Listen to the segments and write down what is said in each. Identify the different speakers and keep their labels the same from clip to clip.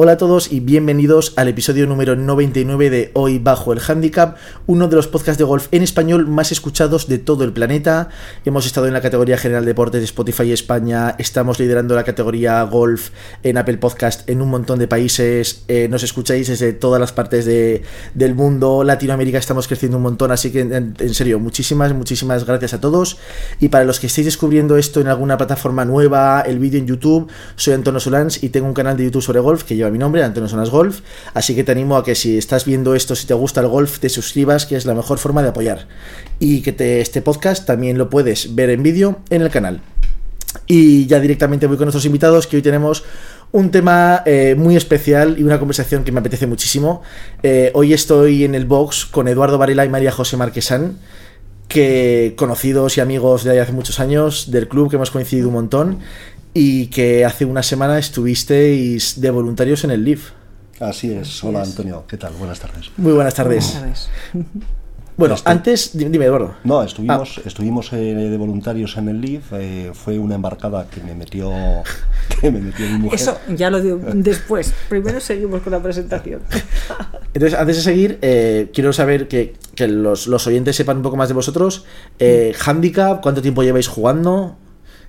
Speaker 1: Hola a todos y bienvenidos al episodio número 99 de Hoy Bajo el Handicap, uno de los podcasts de golf en español más escuchados de todo el planeta. Hemos estado en la categoría General Deportes de Spotify España, estamos liderando la categoría Golf en Apple Podcast en un montón de países, eh, nos escucháis desde todas las partes de, del mundo, Latinoamérica estamos creciendo un montón, así que en, serio, muchísimas, muchísimas gracias a todos. Y para los que estéis descubriendo esto en alguna plataforma nueva, el vídeo en YouTube, soy Antonio Solans y tengo un canal de YouTube sobre golf que lleva mi nombre, Antonio Sonas Golf, así que te animo a que si estás viendo esto, si te gusta el golf, te suscribas, que es la mejor forma de apoyar. Y que te, este podcast también lo puedes ver en vídeo en el canal. Y ya directamente voy con nuestros invitados, que hoy tenemos un tema eh, muy especial y una conversación que me apetece muchísimo. Eh, hoy estoy en el box con Eduardo Varela y María José Marquesán, que conocidos y amigos de hace muchos años del club, que hemos coincidido un montón y que hace una semana estuvisteis de voluntarios en el LIF.
Speaker 2: Así es. Hola Antonio, ¿qué tal? Buenas tardes.
Speaker 1: Muy buenas tardes. Buenas tardes. Bueno, Estoy... antes, dime, Eduardo.
Speaker 2: No, estuvimos, ah. estuvimos eh, de voluntarios en el LIF. Eh, fue una embarcada que me metió, que me metió mi mujer.
Speaker 3: Eso ya lo digo después. Primero seguimos con la presentación.
Speaker 1: Entonces, antes de seguir, eh, quiero saber que, que los, los, oyentes sepan un poco más de vosotros. Eh, handicap, ¿cuánto tiempo lleváis jugando?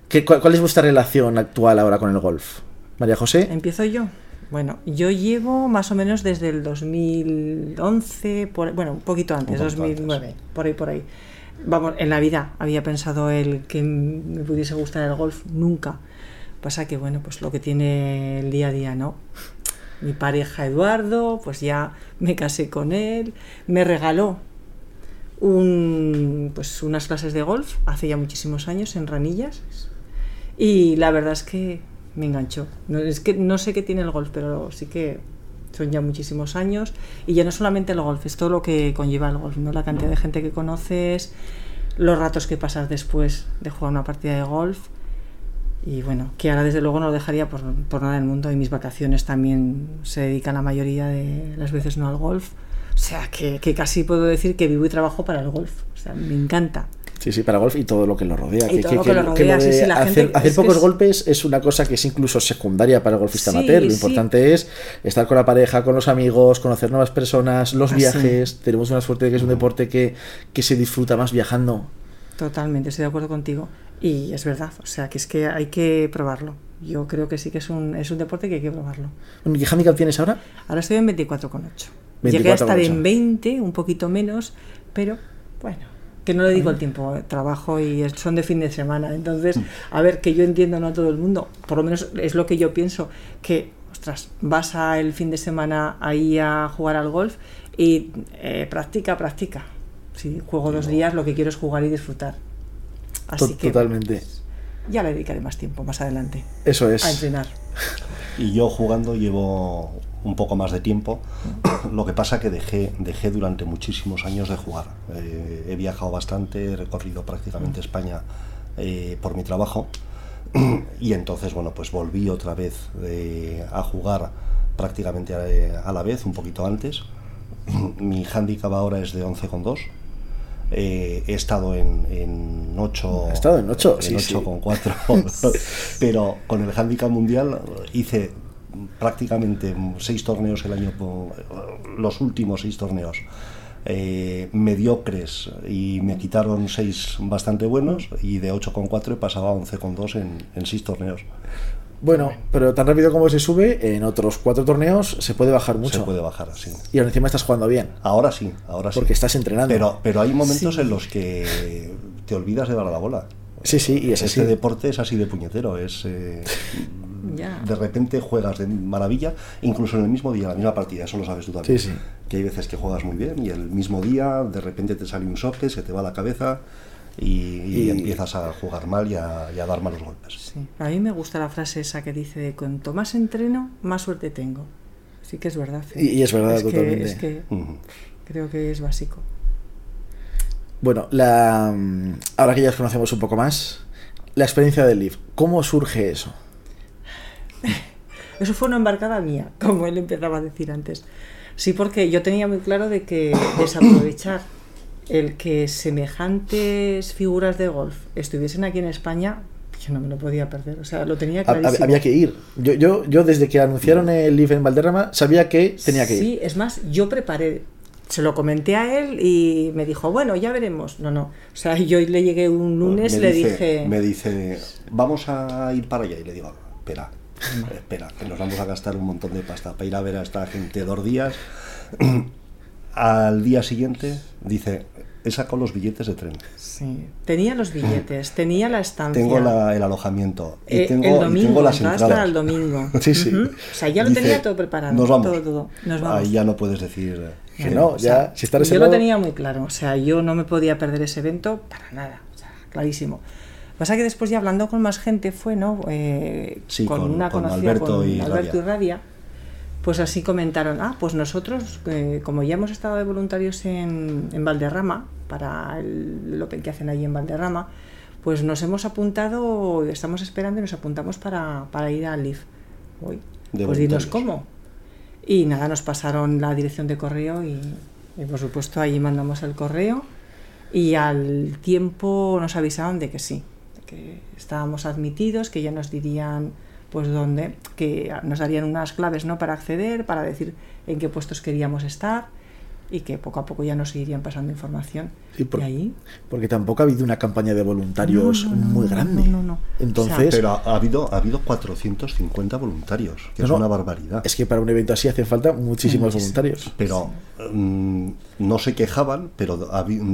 Speaker 1: ¿Qué, cuál, ¿Cuál es vuestra relación actual ahora con el golf? María José.
Speaker 3: Empiezo yo. Bueno, yo llevo más o menos desde el 2011, por, bueno, un poquito antes, un 2009, antes. por ahí, por ahí. Vamos, en la vida había pensado el que me pudiese gustar el golf, nunca. Pasa que, bueno, pues lo que tiene el día a día, ¿no? Mi pareja Eduardo, pues ya me casé con él, me regaló un, pues unas clases de golf hace ya muchísimos años en Ranillas y la verdad es que me enganchó. No, es que no sé qué tiene el golf, pero sí que son ya muchísimos años. Y ya no solamente el golf, es todo lo que conlleva el golf, ¿no? La cantidad de gente que conoces, los ratos que pasas después de jugar una partida de golf. Y bueno, que ahora desde luego no lo dejaría por, por nada del mundo. Y mis vacaciones también se dedican la mayoría de las veces no al golf. O sea, que, que casi puedo decir que vivo y trabajo para el golf. O sea, me encanta.
Speaker 1: Sí, sí, para golf y todo lo que lo rodea.
Speaker 3: Y
Speaker 1: que,
Speaker 3: todo
Speaker 1: que,
Speaker 3: lo que lo rodea,
Speaker 1: lo
Speaker 3: sí, sí, la
Speaker 1: hacer,
Speaker 3: gente-
Speaker 1: hacer pocos
Speaker 3: es-
Speaker 1: golpes es una cosa que es incluso secundaria para el golfista
Speaker 3: Sí,
Speaker 1: amateur. Lo importante es estar con la pareja, con los amigos, conocer nuevas personas, los
Speaker 3: Ah,
Speaker 1: viajes. Tenemos una suerte de que es un deporte que, que se disfruta más viajando.
Speaker 3: Totalmente, estoy de acuerdo contigo. Y es verdad, o sea, que es que hay que probarlo. Yo creo que sí que es un, es un deporte que hay que probarlo.
Speaker 1: ¿Qué handicap tienes ahora?
Speaker 3: Ahora estoy en 24,8. Llegué a estar
Speaker 1: 24,8.
Speaker 3: en 20, un poquito menos, pero bueno, que no le digo el tiempo, eh, trabajo y son de fin de semana. Entonces, a ver, que yo entiendo no a todo el mundo, por lo menos es lo que yo pienso, que, ostras, vas a el fin de semana ahí a jugar al golf y eh, practica, practica. Si juego dos días, lo que quiero es jugar y disfrutar. Así que
Speaker 1: Totalmente.
Speaker 3: ya le dedicaré más tiempo más adelante
Speaker 1: Eso es.
Speaker 3: a entrenar.
Speaker 2: Y yo jugando llevo un poco más de tiempo. Lo que pasa que dejé, dejé durante muchísimos años de jugar. Eh, he viajado bastante, he recorrido prácticamente España eh, por mi trabajo. Y entonces, bueno, pues volví otra vez eh, a jugar prácticamente a, a la vez, un poquito antes. Mi handicap ahora es de 11,2. Eh, he estado en, en 8
Speaker 1: Ha estado en ocho, sí,
Speaker 2: en
Speaker 1: sí.
Speaker 2: 8 con 4 pero con el handicap mundial hice prácticamente seis torneos el año los últimos seis torneos eh, mediocres y me quitaron seis bastante buenos y de 8 con 4 he pasado a 11 con 2 en, en seis torneos
Speaker 1: Bueno, pero tan rápido como se sube, en otros cuatro torneos se puede bajar mucho.
Speaker 2: se puede bajar así
Speaker 1: Y ahora encima estás jugando bien.
Speaker 2: ahora sí ahora sí
Speaker 1: Porque estás entrenando.
Speaker 2: pero pero hay momentos
Speaker 3: Sí.
Speaker 2: en los que te olvidas de dar a la bola
Speaker 1: Sí, sí, y es
Speaker 2: este
Speaker 1: así.
Speaker 2: deporte es así de puñetero, es eh, De repente juegas de maravilla, incluso en el mismo día, la misma partida, eso lo sabes tú también.
Speaker 1: Sí, sí.
Speaker 2: Que hay veces que juegas muy bien y el mismo día de repente te sale un soque, se te va la cabeza y, y
Speaker 1: Y-
Speaker 2: empiezas a jugar mal y a, y a dar malos golpes.
Speaker 3: Sí. A mí me gusta la frase esa que dice de cuanto más entreno, más suerte tengo. Sí que es verdad. ¿eh?
Speaker 1: Y- y es verdad, totalmente.
Speaker 3: es que creo que es básico.
Speaker 1: Bueno, la, ahora que ya os conocemos un poco más, la experiencia del Leaf, ¿cómo surge eso?
Speaker 3: Eso fue una embarcada mía, como él empezaba a decir antes. Sí, porque yo tenía muy claro de que desaprovechar el que semejantes figuras de golf estuviesen aquí en España, yo no me lo podía perder, o sea, lo tenía clarísimo.
Speaker 1: hab- Había que ir. Yo, yo, yo desde que anunciaron el Live en Valderrama sabía que tenía que ir.
Speaker 3: Sí, es más, yo preparé, se lo comenté a él y me dijo, bueno, ya veremos. No, no, o sea, yo le llegué un lunes,
Speaker 2: me
Speaker 3: le
Speaker 2: dice,
Speaker 3: dije,
Speaker 2: Me dice, vamos a ir para allá. Y le digo, espera, espera, que nos vamos a gastar un montón de pasta para ir a ver a esta gente dos días. Al día siguiente dice, he sacado los billetes de tren.
Speaker 3: sí, tenía los billetes, tenía la estancia.
Speaker 2: Tengo la- el alojamiento y
Speaker 3: Eh,
Speaker 2: tengo,
Speaker 3: el
Speaker 2: y
Speaker 3: domingo,
Speaker 2: tengo las
Speaker 3: entradas
Speaker 2: entradas.
Speaker 3: para el domingo.
Speaker 1: Sí, sí.
Speaker 3: O sea, ya lo
Speaker 2: Dice,
Speaker 3: tenía todo preparado.
Speaker 2: Nos vamos.
Speaker 3: Todo, todo. Nos vamos.
Speaker 2: Ahí ya no puedes decir
Speaker 1: Que no,
Speaker 3: O sea,
Speaker 1: ya, si está
Speaker 3: yo lo tenía muy claro, o sea, yo no me podía perder ese evento para nada, o sea, clarísimo. Pasa que después ya hablando con más gente fue, ¿no? Eh,
Speaker 2: Sí,
Speaker 3: con,
Speaker 2: con-
Speaker 3: una
Speaker 2: con
Speaker 3: conocida,
Speaker 2: Alberto
Speaker 3: con
Speaker 2: y
Speaker 3: Alberto y
Speaker 2: Rabia.
Speaker 3: Pues así comentaron, ah, pues nosotros, eh, como ya hemos estado de voluntarios en, en Valderrama, para el, el Open que hacen allí en Valderrama, pues nos hemos apuntado, estamos esperando y nos apuntamos para, para ir al LIF.
Speaker 2: De
Speaker 3: pues dinos cómo. Y nada, nos pasaron la dirección de correo y, y, por supuesto allí mandamos el correo y al tiempo nos avisaron de que sí, que estábamos admitidos, que ya nos dirían pues dónde, que nos darían unas claves ¿no? para acceder, para decir en qué puestos queríamos estar y que poco a poco ya nos irían pasando información.
Speaker 1: Sí, por-
Speaker 3: y ahí
Speaker 1: Porque tampoco ha habido una campaña de voluntarios
Speaker 3: No, no, no,
Speaker 1: muy
Speaker 3: no,
Speaker 1: grande.
Speaker 3: no, no, no.
Speaker 1: Entonces,
Speaker 2: Pero ha ha habido, ha habido 450 voluntarios, que
Speaker 1: No,
Speaker 2: es
Speaker 1: no,
Speaker 2: una barbaridad.
Speaker 1: es que para un evento así hacen falta muchísimos voluntarios.
Speaker 2: Pero mm, no se quejaban, pero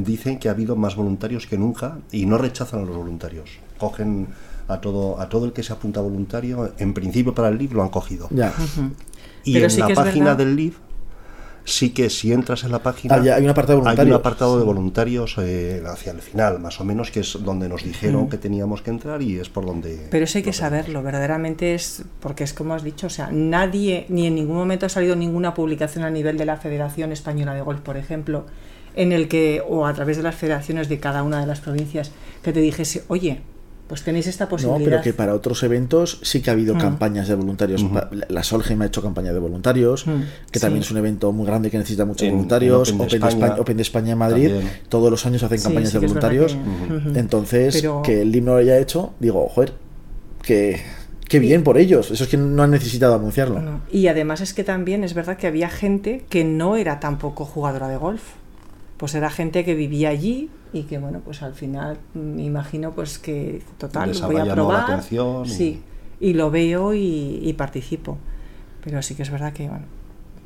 Speaker 2: dicen que ha habido más voluntarios que nunca y no rechazan a los voluntarios. Cogen a todo, a todo el que se apunta voluntario, en principio para el LIV lo han cogido.
Speaker 1: Ya.
Speaker 2: Y
Speaker 3: Pero
Speaker 2: en
Speaker 3: sí
Speaker 2: la página
Speaker 3: verdad-
Speaker 2: del LIV, sí que si entras en la página,
Speaker 1: Ah, ya, hay un apartado de
Speaker 2: hay un
Speaker 1: voluntarios.
Speaker 2: apartado de voluntarios eh, hacia el final, más o menos, que es donde nos dijeron que teníamos que entrar y es por donde...
Speaker 3: Pero eso hay que saberlo, verdaderamente es, porque es como has dicho, o sea, nadie, ni en ningún momento ha salido ninguna publicación a nivel de la Federación Española de Golf, por ejemplo, en el que, o a través de las federaciones de cada una de las provincias, que te dijese, oye, pues tenéis esta
Speaker 1: No,
Speaker 3: posibilidad.
Speaker 1: pero que para otros eventos sí que ha habido
Speaker 3: Mm.
Speaker 1: campañas de voluntarios. La- La Solheim ha hecho campaña de voluntarios,
Speaker 3: Mm,
Speaker 1: que
Speaker 3: sí.
Speaker 1: también es un evento muy grande que necesita muchos
Speaker 2: En- en
Speaker 1: voluntarios.
Speaker 2: Open de
Speaker 1: Open, de
Speaker 2: España
Speaker 1: España, Open de España en Madrid,
Speaker 2: también.
Speaker 1: todos los años hacen campañas
Speaker 3: sí
Speaker 1: de voluntarios.
Speaker 3: que-.
Speaker 1: Entonces,
Speaker 3: Pero-
Speaker 1: que el himno lo haya hecho, digo, joder, que, que bien por ellos. Eso es que no han necesitado anunciarlo.
Speaker 3: No. Y además es que también es verdad que había gente que no era tampoco jugadora de golf. Pues era gente que vivía allí y que bueno, pues al final me imagino pues que total voy a
Speaker 2: la
Speaker 3: probar.
Speaker 2: atención
Speaker 3: Sí, y lo veo y, y participo. Pero sí que es verdad que bueno.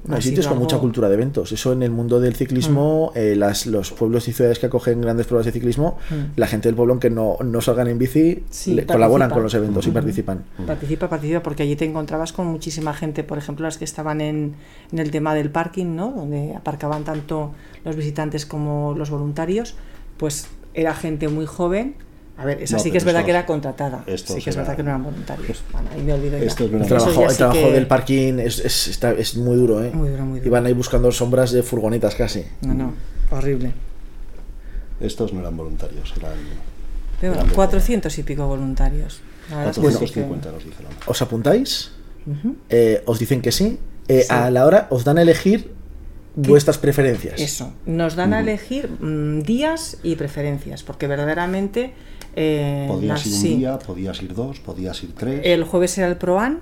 Speaker 3: Ha
Speaker 1: Hay sitios con mucha cultura de eventos. Eso en el mundo del ciclismo, eh, las, los pueblos y ciudades que acogen grandes pruebas de ciclismo,
Speaker 3: Mm.
Speaker 1: la gente del pueblo, aunque no, no salgan en bici,
Speaker 3: Sí,
Speaker 1: le- colaboran con los eventos y participan.
Speaker 3: Participa, participa, porque allí te encontrabas con muchísima gente, por ejemplo, las que estaban en, en el tema del parking, ¿no? Donde aparcaban tanto los visitantes como los voluntarios, pues era gente muy joven. A ver, esa
Speaker 2: No,
Speaker 3: sí que es verdad que era contratada. Sí que es verdad que no eran voluntarios. Bueno, ahí me olvido ya.
Speaker 2: Estos no
Speaker 1: El trabajo,
Speaker 3: ya
Speaker 1: el
Speaker 3: sí
Speaker 1: trabajo
Speaker 3: que-
Speaker 1: del parking es, es, está- es muy duro, ¿eh?
Speaker 3: Muy duro, muy duro.
Speaker 1: Y van ahí buscando sombras de furgonetas casi.
Speaker 3: No, no, horrible.
Speaker 2: Estos no eran voluntarios, eran
Speaker 3: Pero
Speaker 2: Eran
Speaker 3: bueno,
Speaker 2: de
Speaker 3: 400 y pico voluntarios. La verdad es que sí que-
Speaker 2: 450 nos dijeron.
Speaker 1: ¿Os apuntáis? Eh, ¿Os dicen que sí? Eh,
Speaker 3: Sí.
Speaker 1: A la hora os dan a elegir vuestras preferencias.
Speaker 3: Eso, nos dan a elegir mm, días y preferencias, porque verdaderamente... eh,
Speaker 2: Podías
Speaker 3: las-
Speaker 2: ir un
Speaker 3: sí.
Speaker 2: día, podías ir dos, podías ir tres.
Speaker 3: El jueves era el Proan,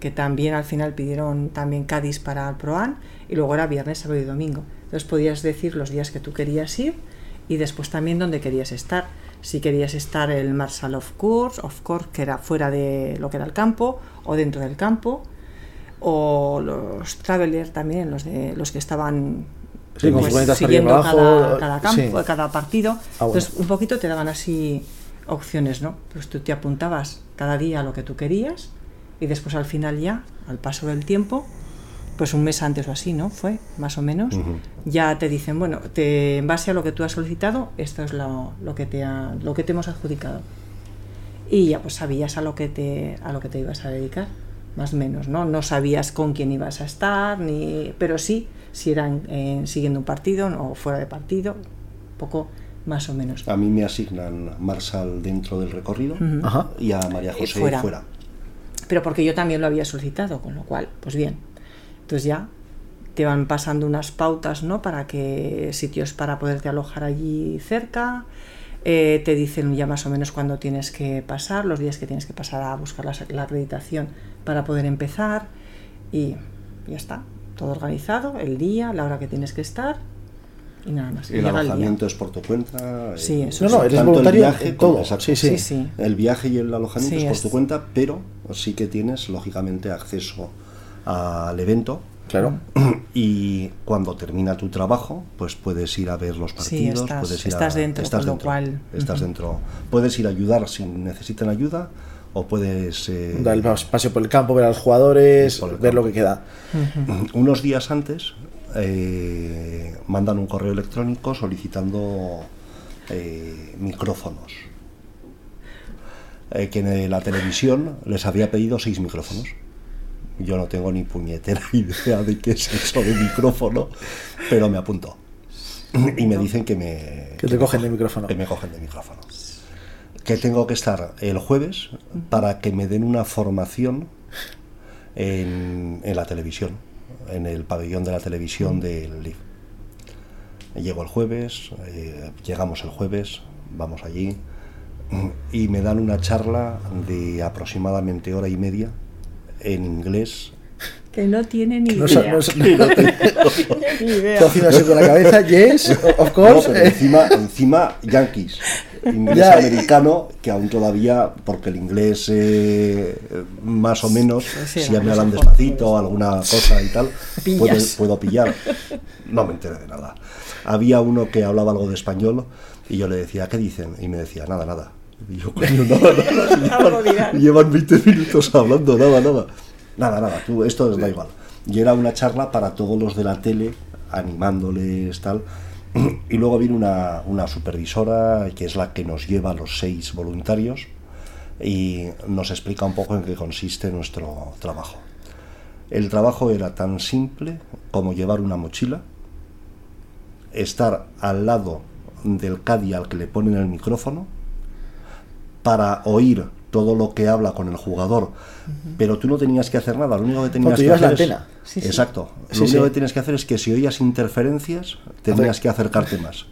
Speaker 3: que también al final pidieron también Cádiz para el Proan, y luego era viernes, sábado y domingo. Entonces podías decir los días que tú querías ir y después también dónde querías estar. Si querías estar el Marshall of Course, of course, que era fuera de lo que era el campo o dentro del campo, o los Traveler también, los de los que estaban
Speaker 1: Sí, con
Speaker 3: pues, siguiendo cada,
Speaker 1: abajo,
Speaker 3: cada campo,
Speaker 1: sí.
Speaker 3: cada partido.
Speaker 1: Ah, bueno.
Speaker 3: Entonces, un poquito te daban así opciones, ¿no? Pues tú te apuntabas cada día a lo que tú querías y después al final ya, al paso del tiempo, pues un mes antes o así, ¿no? Fue, más o menos. Ya te dicen, bueno, te, en base a lo que tú has solicitado, esto es lo, lo que te ha- lo que te hemos adjudicado. Y ya pues sabías a lo que te, a lo que te ibas a dedicar, más o menos, ¿no? No sabías con quién ibas a estar, ni, pero sí, si eran eh, siguiendo un partido o fuera de partido, un poco más o menos.
Speaker 2: A mí me asignan Marshall dentro del recorrido y a María
Speaker 3: Y
Speaker 2: José
Speaker 3: fuera.
Speaker 2: fuera.
Speaker 3: pero porque yo también lo había solicitado, con lo cual, pues bien. Entonces ya te van pasando unas pautas, ¿no? Para que sitios para poderte alojar allí cerca, eh, te dicen ya más o menos cuándo tienes que pasar, los días que tienes que pasar a buscar la, la acreditación para poder empezar y ya está, todo organizado, el día, la hora que tienes que estar y nada más. y
Speaker 2: El alojamiento es por tu cuenta.
Speaker 3: Sí, eso
Speaker 1: No, no, eres
Speaker 2: tanto
Speaker 1: voluntario
Speaker 2: el viaje
Speaker 1: en
Speaker 2: como-
Speaker 1: todo.
Speaker 2: exacto.
Speaker 1: Sí, sí.
Speaker 3: Sí.
Speaker 2: El viaje y el alojamiento
Speaker 3: Sí,
Speaker 2: es por
Speaker 3: es-
Speaker 2: tu cuenta, pero sí que tienes, lógicamente, acceso al evento.
Speaker 1: Claro.
Speaker 2: Y cuando termina tu trabajo, pues puedes ir a ver los
Speaker 3: Sí,
Speaker 2: partidos,
Speaker 3: estás-
Speaker 2: puedes ir
Speaker 3: estás
Speaker 2: a,
Speaker 3: dentro,
Speaker 2: estás
Speaker 3: con lo cual,
Speaker 2: estás dentro. Puedes ir a ayudar si necesitan ayuda o puedes eh,
Speaker 1: Dar el pas- paseo por el campo, ver a los jugadores, ver lo que queda.
Speaker 2: unos días antes eh, mandan un correo electrónico solicitando eh, micrófonos. Eh, que en la televisión les había pedido seis micrófonos. Yo no tengo ni puñetera idea de qué es eso de micrófono, pero me apunto. Y me dicen que me,
Speaker 1: Que te cogen de micrófono.
Speaker 2: Que me cogen de micrófono. Que tengo que estar el jueves para que me den una formación en, en la televisión, en el pabellón de la televisión del LIV. Llego el jueves, eh, llegamos el jueves, vamos allí y me dan una charla de aproximadamente hora y media en inglés.
Speaker 3: Que no tiene ni
Speaker 1: No,
Speaker 3: idea.
Speaker 1: no
Speaker 3: Ni idea.
Speaker 1: Con la cabeza, yes, of
Speaker 2: No,
Speaker 1: course.
Speaker 2: pero encima, encima yankees, inglés
Speaker 1: Ya.
Speaker 2: americano, que aún todavía, porque el inglés eh, más o menos,
Speaker 3: Sí,
Speaker 2: si
Speaker 3: la
Speaker 2: me hablan despacito, alguna cosa y tal, puedo, puedo pillar. No me enteré de nada. Había uno que hablaba algo de español y yo le decía, ¿qué dicen? Y me decía, nada, nada. Y yo, coño, nada, nada. Llevan, llevan 20 minutos hablando, nada, nada. Nada, nada, tú, esto os da igual. Y era una charla para todos los de la tele, animándoles, tal. Y luego viene una, una supervisora, que es la que nos lleva a los seis voluntarios, y nos explica un poco en qué consiste nuestro trabajo. El trabajo era tan simple como llevar una mochila, estar al lado del caddy al que le ponen el micrófono, para oír todo lo que habla con el jugador, pero tú no tenías que hacer nada, lo único que tenías que
Speaker 1: llevas la
Speaker 2: hacer es-
Speaker 1: antena.
Speaker 3: Sí, sí.
Speaker 2: Exacto.
Speaker 1: Sí,
Speaker 2: lo único que tienes que hacer es que si oías interferencias, tenías
Speaker 1: Hacer-
Speaker 2: que acercarte más.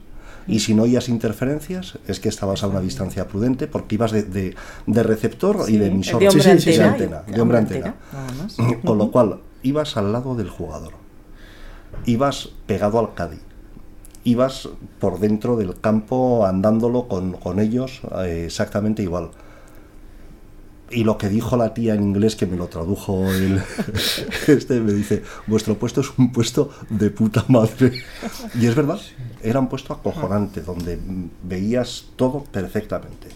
Speaker 2: Y si no oías interferencias, es que estabas a una distancia prudente porque ibas de, de- de receptor y de emisor.
Speaker 3: de hombre antena,
Speaker 2: antena, de hombre antena. Con lo cual, ibas al lado del jugador. Ibas pegado al Cádiz. Ibas por dentro del campo andándolo con, con ellos eh, exactamente igual. Y lo que dijo la tía en inglés, que me lo tradujo el, este, me dice, vuestro puesto es un puesto de puta madre. Y es verdad, era un puesto acojonante, donde veías todo perfectamente.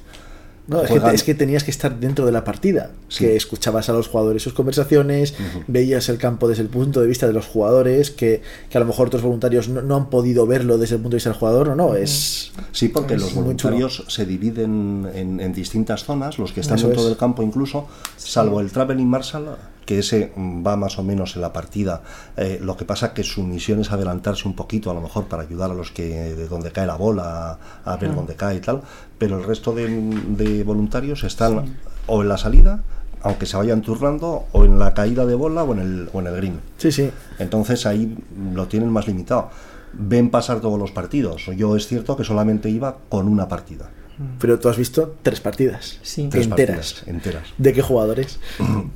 Speaker 1: No, es, que, es que tenías que estar dentro de la partida,
Speaker 2: Sí.
Speaker 1: que escuchabas a los jugadores sus conversaciones, veías el campo desde el punto de vista de los jugadores, que, que a lo mejor otros voluntarios no, no han podido verlo desde el punto de vista del jugador, no, no, es...
Speaker 2: Sí, porque
Speaker 1: Es
Speaker 2: los voluntarios se dividen en, en distintas zonas, los que están
Speaker 1: Eso
Speaker 2: dentro
Speaker 1: es.
Speaker 2: del campo incluso, salvo el Traveling Marshal, que ese va más o menos en la partida. Eh, lo que pasa que su misión es adelantarse un poquito, a lo mejor para ayudar a los que de donde cae la bola, a, ver dónde cae y tal, pero el resto de, de voluntarios están o en la salida, aunque se vayan turnando, o en la caída de bola o en el, o en el green.
Speaker 1: Sí, sí.
Speaker 2: Entonces ahí lo tienen más limitado. Ven pasar todos los partidos. Yo es cierto que solamente iba con una partida.
Speaker 1: Pero tú has visto tres partidas
Speaker 3: Sí.
Speaker 2: Tres
Speaker 1: enteras.
Speaker 2: partidas enteras.
Speaker 1: ¿De qué jugadores?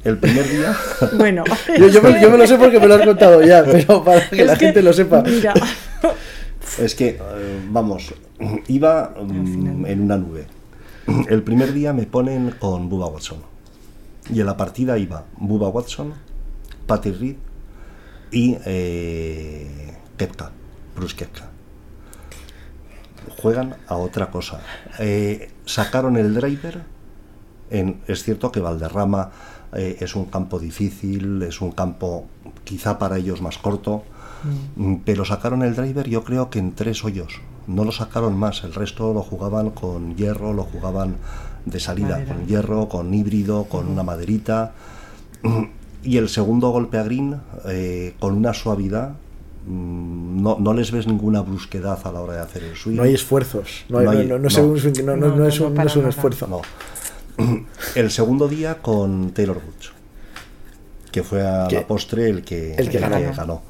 Speaker 2: El primer día,
Speaker 3: Bueno,
Speaker 1: Yo, yo me, yo me lo sé porque me lo has contado ya, pero para que
Speaker 3: es
Speaker 1: la
Speaker 3: que,
Speaker 1: gente lo sepa.
Speaker 3: Mira,
Speaker 2: es que, eh, vamos, iba mm, en una nube. El primer día me ponen con Bubba Watson. Y en la partida iba Bubba Watson, Patty Reed y eh, Kepka, Bruce Kepka. Juegan a otra cosa. Eh, sacaron el driver. En, es cierto que Valderrama eh, es un campo difícil, es un campo quizá para ellos más corto, mm, pero sacaron el driver yo creo que en tres hoyos. No lo sacaron más, el resto lo jugaban con hierro, lo jugaban de salida,
Speaker 3: Madera.
Speaker 2: con hierro, con híbrido, con una maderita. Y el segundo golpe a green, eh, con una suavidad, mm, no, no les ves ninguna brusquedad a la hora de hacer el swing.
Speaker 1: No hay esfuerzos. No, es un, esfuerzo.
Speaker 2: No. El segundo día con Taylor Woods, que fue a la postre el que,
Speaker 1: el que ganó.
Speaker 2: ganó.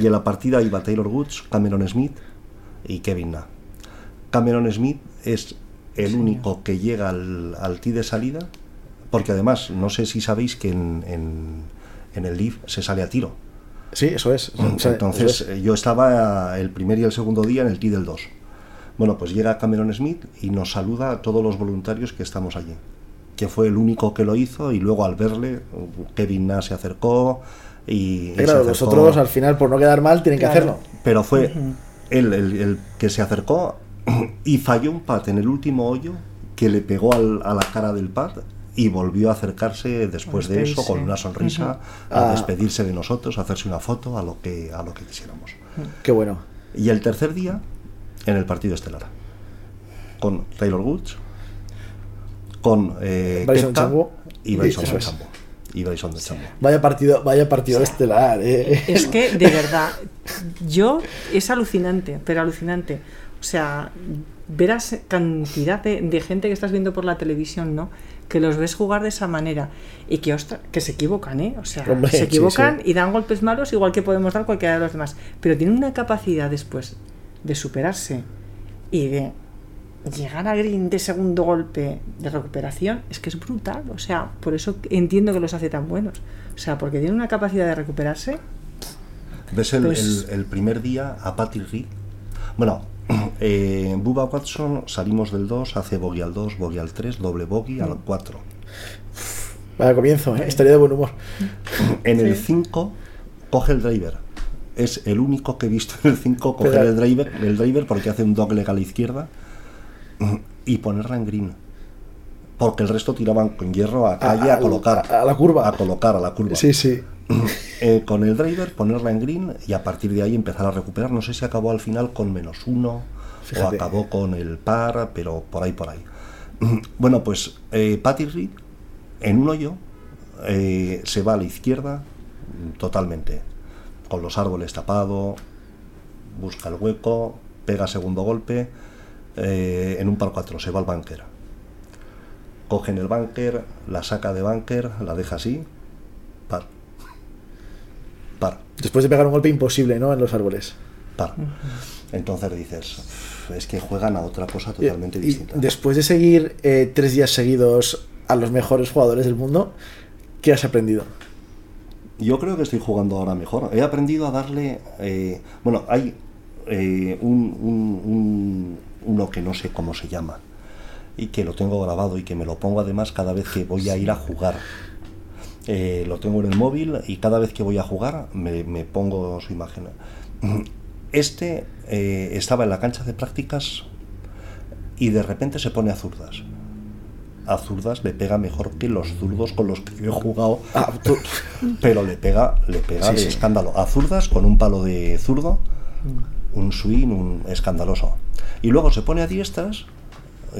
Speaker 2: Y en la partida iba Taylor Woods, Cameron Smith y Kevin Na. Cameron Smith es el único que llega al, al tee de salida, porque además, no sé si sabéis que en, en, en el Leaf se sale a tiro.
Speaker 1: Sí, eso es. O sea,
Speaker 2: Entonces,
Speaker 1: eso es.
Speaker 2: yo estaba el primer y el segundo día en el tee del 2. Bueno, pues llega Cameron Smith y nos saluda a todos los voluntarios que estamos allí. Que fue el único que lo hizo y luego al verle, Kevin Nash se acercó y...
Speaker 1: claro,
Speaker 2: acercó-
Speaker 1: los otros al final, por no quedar mal, tienen que hacerlo.
Speaker 2: Pero fue él el, el que se acercó y falló un pat en el último hoyo que le pegó al- a la cara del pat y volvió a acercarse después de eso con una sonrisa a
Speaker 1: Ah.
Speaker 2: despedirse de nosotros, a hacerse una foto, a lo que, a lo que quisiéramos.
Speaker 1: Qué bueno.
Speaker 2: Y el tercer día, en el partido estelar, con Taylor Woods, con eh,
Speaker 1: Bryson Chambo.
Speaker 2: y Bryson. Chambo. Y Bryson de Chambo.
Speaker 1: Vaya partido, vaya partido estelar. eh.
Speaker 3: Es que, de verdad, yo es alucinante, pero alucinante. O sea, verás cantidad de, de gente que estás viendo por la televisión, ¿no? Que los ves jugar de esa manera y que, ostra, que se equivocan, ¿eh? O sea,
Speaker 1: Hombre,
Speaker 3: se
Speaker 1: sí,
Speaker 3: equivocan
Speaker 1: sí.
Speaker 3: y dan golpes malos igual que podemos dar cualquiera de los demás. Pero tienen una capacidad después de superarse y de llegar a green de segundo golpe de recuperación es que es brutal. O sea, por eso entiendo que los hace tan buenos. O sea, porque tienen una capacidad de recuperarse
Speaker 2: ¿Ves el,
Speaker 3: Pues-
Speaker 2: el- el primer día a Patty Reed? Bueno, eh, Bubba Watson salimos del 2, hace bogey al 2, bogey al 3, doble bogey al 4.
Speaker 1: Vaya comienzo, eh. estaría de buen humor.
Speaker 2: En el
Speaker 3: Sí.
Speaker 2: 5 coge el driver. Es el único que he visto en el 5 coger
Speaker 1: Pero-
Speaker 2: el driver, el driver porque hace un doble a la izquierda y ponerla en green. Porque el resto tiraban con hierro a calle a,
Speaker 1: A- a-
Speaker 2: colocar.
Speaker 1: a la curva.
Speaker 2: A colocar a la curva.
Speaker 1: Sí, sí.
Speaker 2: Eh, con el driver, ponerla en green y a partir de ahí empezar a recuperar. No sé si acabó al final con menos uno
Speaker 1: Fíjate.
Speaker 2: o acabó con el par, pero por ahí, por ahí. Bueno, pues eh, Patty Reed en un hoyo eh, se va a la izquierda totalmente, con los árboles tapados, busca el hueco, pega segundo golpe, en un par 4 se va al bunker. Coge en el bunker, la saca de bunker, la deja así, par. Par,
Speaker 1: Después de pegar un golpe imposible, ¿no? En los árboles.
Speaker 2: par. Entonces dices, "Uf, es que juegan a otra cosa totalmente
Speaker 1: Y- y
Speaker 2: distinta.
Speaker 1: después de seguir eh, tres días seguidos a los mejores jugadores del mundo, ¿qué has aprendido?
Speaker 2: Yo creo que estoy jugando ahora mejor. He aprendido a darle. eh, bueno, hay eh, un, un- un- uno que no sé cómo se llama y que lo tengo grabado y que me lo pongo además cada vez que voy a ir a jugar. Eh, lo tengo en el móvil y cada vez que voy a jugar me, me pongo su imagen. Este eh, estaba en la cancha de prácticas y de repente se pone a zurdas. A zurdas le pega mejor que los zurdos con los que yo he jugado
Speaker 1: Ah,
Speaker 2: pero le pega, le pega
Speaker 1: Sí,
Speaker 2: de
Speaker 1: sí.
Speaker 2: escándalo. A zurdas con un palo de zurdo, un swing, un escandaloso. Y luego se pone a diestras,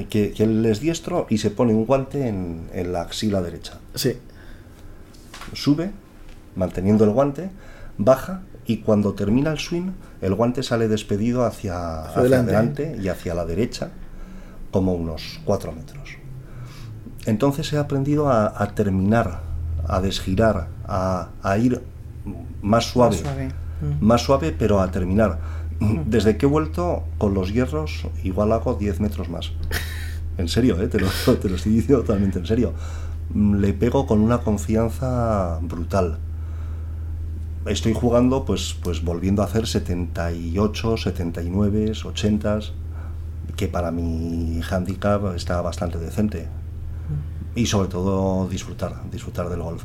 Speaker 2: que, que él es diestro, y se pone un guante en, en la axila derecha.
Speaker 1: sí.
Speaker 2: Sube, manteniendo el guante, baja, y cuando termina el swing, el guante sale despedido hacia, hacia
Speaker 1: adelante.
Speaker 2: adelante y hacia la derecha, como unos 4 metros. Entonces he aprendido a, a terminar, a desgirar, a, a ir más suave,
Speaker 3: suave.
Speaker 2: más suave, pero a terminar. Desde que he vuelto con los hierros, igual hago 10 metros más. En serio, ¿eh? te, lo, estoy diciendo totalmente en serio. Mm, Le pego con una confianza brutal. Estoy jugando, pues, pues volviendo a hacer 78, 79, 80, que para mi handicap está bastante decente. Y sobre todo disfrutar, disfrutar del golf.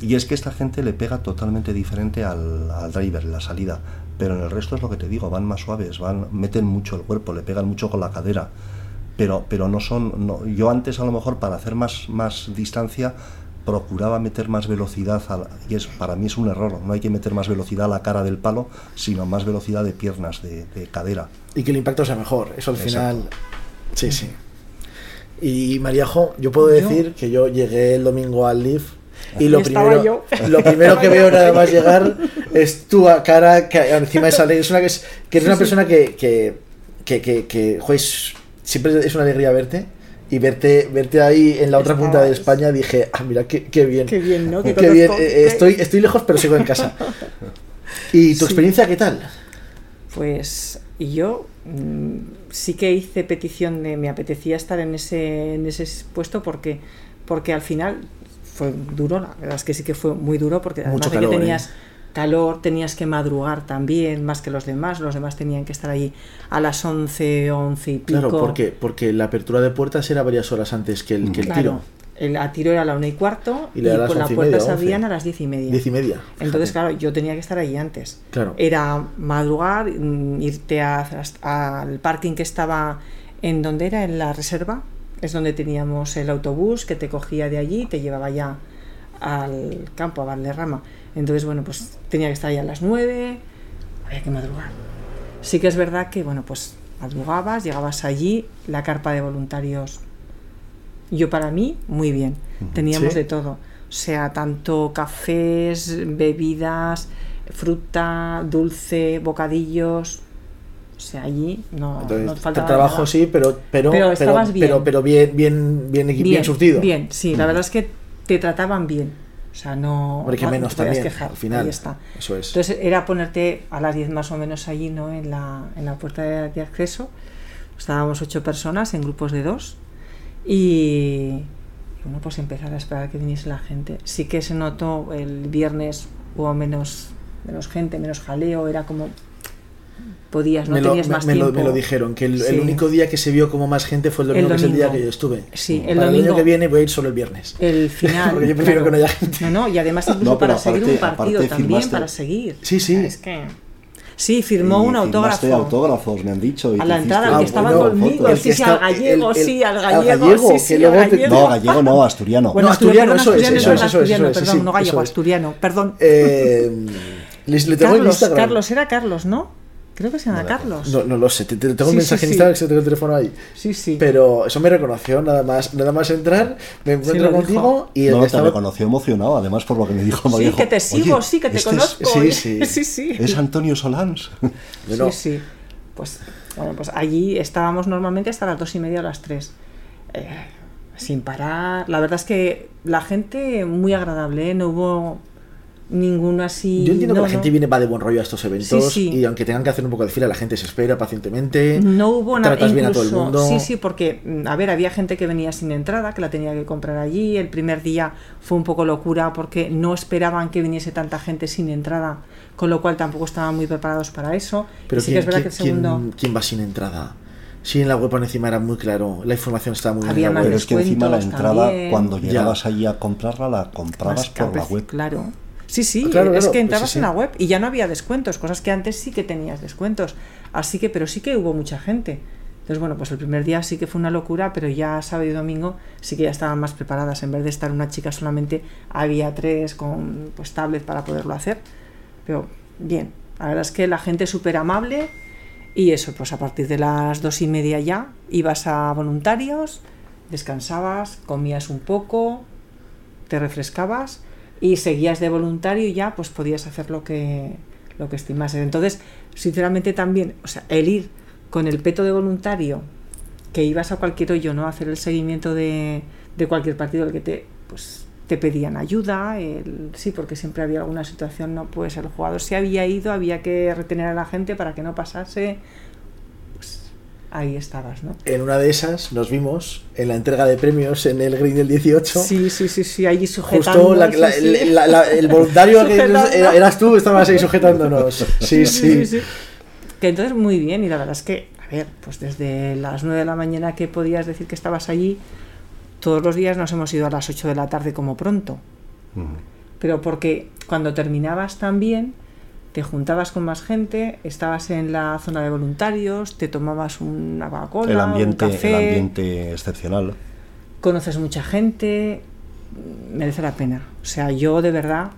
Speaker 2: Y es que esta gente le pega totalmente diferente al, al driver, la salida. Pero en el resto es lo que te digo, van más suaves, van, meten mucho el cuerpo, le pegan mucho con la cadera. Pero, pero no son. No, yo antes a lo mejor para hacer más, más distancia procuraba meter más velocidad a la- y es para mí es un error no hay que meter más velocidad a la cara del palo sino más velocidad de piernas de, de cadera
Speaker 1: Y que el impacto sea mejor. Eso al
Speaker 2: Exacto.
Speaker 1: final. Sí, sí. Y Mariajo, yo puedo decir que yo llegué el domingo al Leaf y lo
Speaker 3: Y
Speaker 1: primero,
Speaker 3: yo.
Speaker 1: lo primero que veo nada más llegar es tu cara que encima de esa alegría. Es una, que es, que es una persona que, que, que, que, que, joder, siempre es una alegría verte. Y verte, verte ahí en la otra punta de España dije, ah, mira, qué, qué bien.
Speaker 3: Qué bien, ¿no?
Speaker 1: Qué bien. eh, eh, estoy, estoy lejos, pero sigo en casa. ¿Y tu
Speaker 3: Sí.
Speaker 1: experiencia qué tal?
Speaker 3: Pues yo mm, sí que hice petición de me apetecía estar en ese, en ese puesto porque, porque al final fue duro, la verdad es que sí que fue muy duro porque además
Speaker 1: Mucho
Speaker 3: de que
Speaker 1: calor,
Speaker 3: tenías
Speaker 1: ¿eh?
Speaker 3: calor, tenías que madrugar también más que los demás, los demás tenían que estar allí a las 11, 11 y pico.
Speaker 1: Claro, porque, porque la apertura de puertas era varias horas antes que el, que el
Speaker 3: Claro,
Speaker 1: tiro.
Speaker 3: El a tiro era a la una y cuarto
Speaker 1: Y
Speaker 3: y, la puerta se abrían a las diez y media.
Speaker 1: Diez y media.
Speaker 3: Entonces, claro, yo tenía que estar allí antes.
Speaker 1: Claro.
Speaker 3: Era madrugar, mm, irte a- a- al parking que estaba en donde era, en la reserva. Es donde teníamos el autobús que te cogía de allí y te llevaba ya al campo, a Valderrama. Entonces, bueno, pues tenía que estar allá a las 9, había que madrugar. Sí que es verdad que, bueno, pues madrugabas, llegabas allí, la carpa de voluntarios. Yo para mí, muy bien. Teníamos
Speaker 1: Sí.
Speaker 3: de todo. O sea, tanto cafés, bebidas, fruta, dulce, bocadillos. O sea, allí no,
Speaker 1: Entonces,
Speaker 3: no faltaba
Speaker 1: trabajo
Speaker 3: nada.
Speaker 1: sí, pero pero
Speaker 3: Pero
Speaker 1: pero,
Speaker 3: estabas bien.
Speaker 1: pero, pero bien bien bien, bien surtido.
Speaker 3: Bien, sí, la verdad es que te trataban bien. O sea, no.
Speaker 1: Hombre, que
Speaker 3: no
Speaker 1: menos
Speaker 3: te
Speaker 1: también,
Speaker 3: quejar.
Speaker 1: al final.
Speaker 3: Ahí está.
Speaker 1: Eso es.
Speaker 3: Entonces era ponerte a las 10 más o menos allí, ¿no? En la, en la puerta de, de acceso. Estábamos ocho personas en grupos de dos. Y bueno, pues empezar a esperar que viniese la gente. Sí que se notó el viernes hubo menos, menos gente, menos jaleo, era como podías, no
Speaker 1: me, lo,
Speaker 3: tenías
Speaker 1: me-
Speaker 3: más
Speaker 1: me lo-
Speaker 3: tiempo.
Speaker 1: me lo dijeron, que el, único día que se vio como más gente fue el domingo,
Speaker 3: El
Speaker 1: que es el día
Speaker 3: domingo.
Speaker 1: que yo estuve.
Speaker 3: Sí, el
Speaker 1: Para el año
Speaker 3: domingo.
Speaker 1: que viene voy a ir solo el viernes.
Speaker 3: El final.
Speaker 1: Porque yo prefiero que no haya gente.
Speaker 3: No, no, y además incluso
Speaker 2: No,
Speaker 3: para seguir un partido también, para seguir.
Speaker 1: Sí, sí.
Speaker 3: O sea, Es que... Sí, firmó
Speaker 2: Y
Speaker 3: un autógrafo.
Speaker 2: autógrafos, me han dicho. y
Speaker 3: A la entrada, el que estaba
Speaker 1: bueno,
Speaker 3: conmigo, sí, sí, al gallego,
Speaker 1: el- el-
Speaker 3: sí, al
Speaker 1: al
Speaker 3: gallego,
Speaker 1: gallego,
Speaker 3: sí, sí, al gallego.
Speaker 2: No, gallego no, asturiano.
Speaker 3: Bueno,
Speaker 1: No, asturiano, eso es, eso es, eso es,
Speaker 3: asturiano,
Speaker 1: eso es,
Speaker 3: perdón, no gallego, asturiano, perdón.
Speaker 1: Eh, les- le
Speaker 3: Carlos. Carlos, era Carlos, ¿no? Creo que se llama
Speaker 2: No
Speaker 3: Carlos.
Speaker 1: No, no lo sé, te, te- tengo un
Speaker 3: Sí,
Speaker 1: mensaje
Speaker 3: sí,
Speaker 1: en
Speaker 3: sí.
Speaker 1: Instagram que tengo el teléfono ahí.
Speaker 3: Sí, sí.
Speaker 1: Pero eso me reconoció, nada más, nada más entrar, me encuentro
Speaker 3: lo dijo.
Speaker 1: contigo y el
Speaker 2: No,
Speaker 1: que
Speaker 2: te
Speaker 1: estaba-
Speaker 2: reconoció emocionado, además por lo que me dijo.
Speaker 3: Sí,
Speaker 2: dijo,
Speaker 3: que te sigo,
Speaker 2: "Oye,
Speaker 3: sí, que te
Speaker 2: este es-
Speaker 3: conozco.
Speaker 1: sí, sí.
Speaker 3: sí, sí.
Speaker 2: Es Antonio Solans.
Speaker 1: Bueno,
Speaker 3: Sí, sí. Pues, bueno, pues allí estábamos normalmente hasta las dos y media o las tres. Eh, sin parar. La verdad es que la gente muy agradable, ¿eh? no hubo ninguno así.
Speaker 1: Yo entiendo
Speaker 3: no,
Speaker 1: que la gente
Speaker 3: no.
Speaker 1: viene va de buen rollo a estos eventos
Speaker 3: Sí, sí.
Speaker 1: y aunque tengan que hacer un poco de fila, la gente se espera pacientemente.
Speaker 3: No hubo nada.
Speaker 1: Tratas bien a todo el mundo.
Speaker 3: Sí, sí, porque, mm, a ver, había gente que venía sin entrada, que la tenía que comprar allí. El primer día fue un poco locura porque no esperaban que viniese tanta gente sin entrada, con lo cual tampoco estaban muy preparados para eso.
Speaker 1: Pero
Speaker 3: y sí
Speaker 1: ¿quién,
Speaker 3: que es verdad
Speaker 1: quién-
Speaker 3: que el segundo.
Speaker 1: quién- quién va sin entrada? Sí, en la web por encima era muy claro, la información estaba muy bien
Speaker 3: Había más.
Speaker 2: Pero es que encima la entrada,
Speaker 3: también.
Speaker 2: cuando
Speaker 1: Ya.
Speaker 2: llegabas allí a comprarla, la comprabas por la web.
Speaker 3: Claro. Sí, sí,
Speaker 1: Ah, claro,
Speaker 3: es
Speaker 1: claro,
Speaker 3: que entrabas
Speaker 1: sí.
Speaker 3: en la web y ya no había descuentos, cosas que antes sí que tenías descuentos. Así que, pero sí que hubo mucha gente. Entonces, bueno, pues el primer día sí que fue una locura, pero ya sábado y domingo sí que ya estaban más preparadas. En vez de estar una chica solamente, había tres con pues tablet para poderlo hacer. Pero bien, la verdad es que la gente es súper amable y eso, pues a partir de las dos y media ya ibas a voluntarios, descansabas, comías un poco, te refrescabas y seguías de voluntario y ya pues podías hacer lo que lo que estimases. Entonces, sinceramente también, o sea, el ir con el peto de voluntario que ibas a cualquier hoyo, ¿no? A hacer el seguimiento de, de cualquier partido el que te pues te pedían ayuda, el- sí, porque siempre había alguna situación, no pues el jugador se había ido, había que retener a la gente para que no pasase, ahí estabas, ¿no?
Speaker 1: En una de esas nos vimos en la entrega de premios en el Green del 18.
Speaker 3: Sí, sí, sí, sí, allí sujetando.
Speaker 1: Justo la-
Speaker 3: sí,
Speaker 1: la-
Speaker 3: sí.
Speaker 1: el, la- la- el voluntario que eras tú, estabas ahí sujetándonos. Sí, sí.
Speaker 3: Que entonces muy bien, y la verdad es que, a ver, pues desde las 9 de la mañana que podías decir que estabas allí, todos los días nos hemos ido a las 8 de la tarde como pronto. Pero porque cuando terminabas también, te juntabas con más gente, estabas en la zona de voluntarios, te tomabas una Coca-Cola,
Speaker 2: El ambiente,
Speaker 3: un café,
Speaker 2: el ambiente excepcional.
Speaker 3: conoces mucha gente, merece la pena. O sea, yo de verdad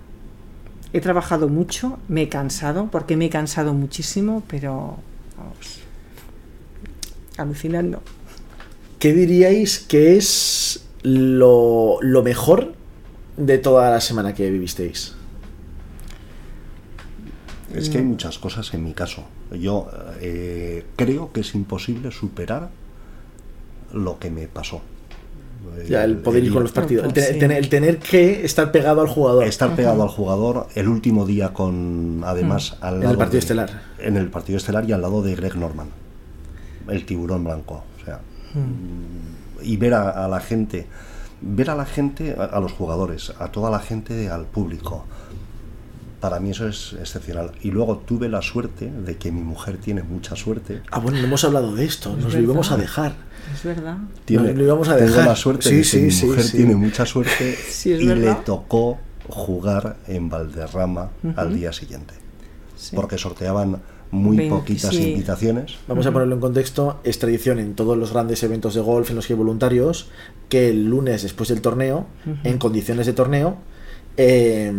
Speaker 3: he trabajado mucho, me he cansado, porque me he cansado muchísimo, pero vamos, alucinando.
Speaker 1: ¿Qué diríais que es lo, lo mejor de toda la semana que vivisteis?
Speaker 2: Es que hay muchas cosas en mi caso. Yo eh, creo que es imposible superar lo que me pasó.
Speaker 1: Ya, el poder ir con los partidos. El,
Speaker 3: Sí.
Speaker 1: tener, el tener que estar pegado al jugador.
Speaker 2: Estar pegado al jugador el último día con, además, al
Speaker 1: En el partido
Speaker 2: de-
Speaker 1: estelar.
Speaker 2: En el partido estelar y al lado de Greg Norman, el tiburón blanco. O sea, y ver a, a la gente, ver a la gente, a, a los jugadores, a toda la gente, al público. Para mí eso es excepcional. Y luego tuve la suerte de que mi mujer tiene mucha suerte.
Speaker 1: Ah, bueno, no hemos hablado de esto. Nos lo íbamos a dejar.
Speaker 3: Es verdad.
Speaker 2: Tiene,
Speaker 1: lo íbamos a
Speaker 2: tengo
Speaker 1: dejar.
Speaker 2: la suerte
Speaker 1: Sí,
Speaker 2: de que
Speaker 1: sí,
Speaker 2: mi
Speaker 1: sí,
Speaker 2: mujer
Speaker 1: sí.
Speaker 2: tiene mucha suerte
Speaker 3: Sí, es
Speaker 2: y le
Speaker 3: verdad.
Speaker 2: tocó jugar en Valderrama al día siguiente.
Speaker 3: Sí.
Speaker 2: Porque sorteaban muy poquitas
Speaker 3: sí.
Speaker 2: invitaciones.
Speaker 1: Vamos a ponerlo en contexto. Es tradición en todos los grandes eventos de golf en los que hay voluntarios que el lunes después del torneo, en condiciones de torneo, eh,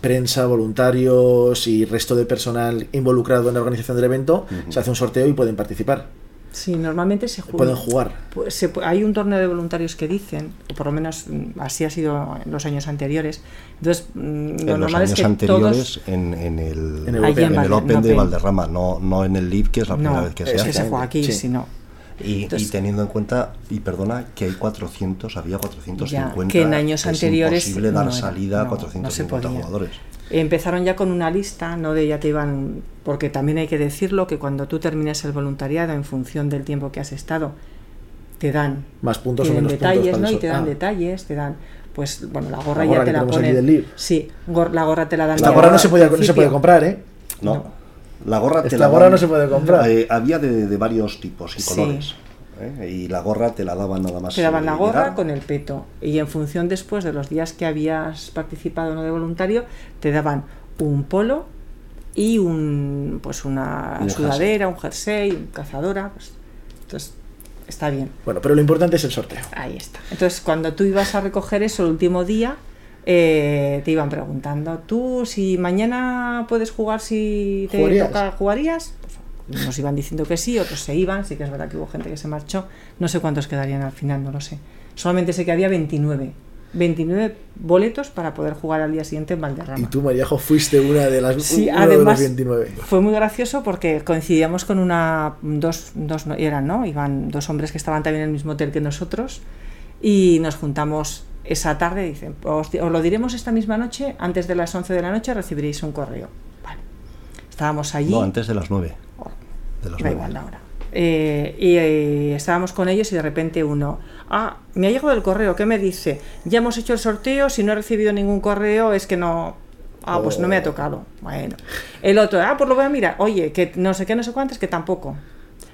Speaker 1: prensa, voluntarios y resto de personal involucrado en la organización del evento, se hace un sorteo y pueden participar.
Speaker 3: Sí, normalmente se juega.
Speaker 1: Pueden jugar.
Speaker 3: Pues se hay un torneo de voluntarios que dicen, o por lo menos mm, así ha sido en los años anteriores. Entonces, mm, lo
Speaker 2: En los
Speaker 3: normal es
Speaker 2: años
Speaker 3: que
Speaker 2: anteriores
Speaker 3: todos.
Speaker 2: en, en el,
Speaker 1: En
Speaker 2: en
Speaker 1: Allí en
Speaker 2: el Open
Speaker 3: en
Speaker 2: de
Speaker 3: Open.
Speaker 2: Valderrama, no, no en el Live, que es la primera
Speaker 3: No,
Speaker 2: vez que
Speaker 3: es
Speaker 2: se
Speaker 3: que
Speaker 2: hace.
Speaker 3: se juega aquí,
Speaker 1: Sí.
Speaker 3: si no.
Speaker 2: Y,
Speaker 3: Entonces-
Speaker 2: y teniendo en cuenta, y perdona, que hay 400, había 450.
Speaker 3: Ya, que en años
Speaker 2: es
Speaker 3: anteriores
Speaker 2: imposible dar
Speaker 3: no era,
Speaker 2: salida a
Speaker 3: no, no se
Speaker 2: 450
Speaker 3: podía.
Speaker 2: jugadores.
Speaker 3: Empezaron ya con una lista, no de ya te iban, porque también hay que decirlo que cuando tú terminas el voluntariado en función del tiempo que has estado, te dan
Speaker 1: Más puntos o menos puntos.
Speaker 3: detalles,
Speaker 1: para
Speaker 3: ¿no? Y te dan
Speaker 1: Ah.
Speaker 3: detalles, te dan, pues bueno, la gorra,
Speaker 1: La gorra
Speaker 3: ya
Speaker 1: que
Speaker 3: te la ponen. Sí, gor- la gorra te la dan. Ya
Speaker 1: gorra no se, podía, no se puede comprar, ¿eh?
Speaker 2: No.
Speaker 3: No.
Speaker 2: La gorra te
Speaker 1: Esta
Speaker 2: la
Speaker 1: gorra no se puede comprar.
Speaker 2: Eh, había de, de varios tipos y
Speaker 3: Sí.
Speaker 2: colores. ¿eh? Y la gorra te la daban nada más.
Speaker 3: Te daban la gorra
Speaker 2: llegar.
Speaker 3: con el peto. Y en función después de los días que habías participado no de voluntario, te daban un polo y un pues una
Speaker 2: un
Speaker 3: sudadera, un jersey, un cazadora. Pues, entonces, está bien.
Speaker 1: Bueno, pero lo importante es el sorteo.
Speaker 3: Ahí está. Entonces, cuando tú ibas a recoger eso el último día, eh, te iban preguntando, ¿tú si mañana puedes jugar si te
Speaker 1: ¿Jugarías?
Speaker 3: toca, jugarías? Pues, nos iban diciendo que sí, otros se iban, sí que es verdad que hubo gente que se marchó, no sé cuántos quedarían al final, no lo sé. Solamente sé que había 29. 29 boletos para poder jugar al día siguiente en Valderrama.
Speaker 1: Y tú, Mariajo, fuiste una de las
Speaker 3: Sí,
Speaker 1: uno de los
Speaker 3: además
Speaker 1: 29.
Speaker 3: fue muy gracioso porque coincidíamos con una dos, dos eran, ¿no? Iban dos hombres que estaban también en el mismo hotel que nosotros y nos juntamos esa tarde dicen, os, lo diremos esta misma noche, antes de las 11 de la noche recibiréis un correo. Vale. Estábamos allí.
Speaker 2: No, antes de las 9.
Speaker 3: Oh,
Speaker 2: De las
Speaker 3: Da
Speaker 2: 9.
Speaker 3: igual la hora. Eh, y eh, estábamos con ellos y de repente uno, ah, me ha llegado el correo, ¿qué me dice? Ya hemos hecho el sorteo, si no he recibido ningún correo es que no... Ah, pues no me ha tocado. Bueno. El otro, ah, pues lo voy a mirar. Oye, que no sé qué, no sé cuántas, que tampoco.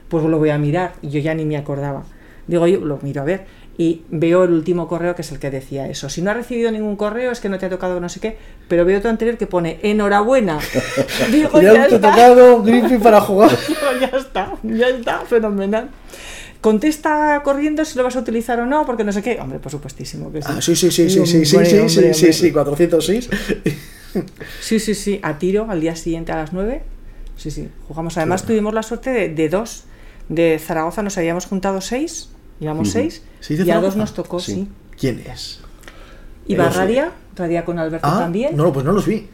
Speaker 3: Pues lo voy a mirar. Y yo ya ni me acordaba. Digo, yo lo miro a ver. Y veo el último correo que es el que decía eso. Si no has recibido ningún correo es que no te ha tocado no sé qué. Pero veo otro anterior que pone enhorabuena. Digo,
Speaker 1: Ya
Speaker 3: ya
Speaker 1: te ha
Speaker 3: está.
Speaker 1: tocado Griffith para jugar.
Speaker 3: Digo, ya está, ya está, fenomenal. Contesta corriendo si lo vas a utilizar o no, porque no sé qué. Hombre, por supuestísimo que sí.
Speaker 1: Ah, sí, sí, sí, sí,
Speaker 3: Digo,
Speaker 1: sí, sí, sí,
Speaker 3: hombre,
Speaker 1: sí, sí,
Speaker 3: hombre.
Speaker 1: sí, 406.
Speaker 3: Sí, sí, sí, a tiro al día siguiente a las 9. Sí, sí, jugamos. Además tuvimos la suerte de, de dos. De Zaragoza nos habíamos juntado seis, íbamos
Speaker 2: Ujú.
Speaker 3: seis,
Speaker 1: ¿Seis de
Speaker 3: y a dos nos tocó,
Speaker 2: Sí.
Speaker 3: sí.
Speaker 1: ¿Quién es?
Speaker 3: Iba
Speaker 1: No sé.
Speaker 3: Radia, Radia con Alberto
Speaker 1: Ah,
Speaker 3: también.
Speaker 1: no, pues no los vi.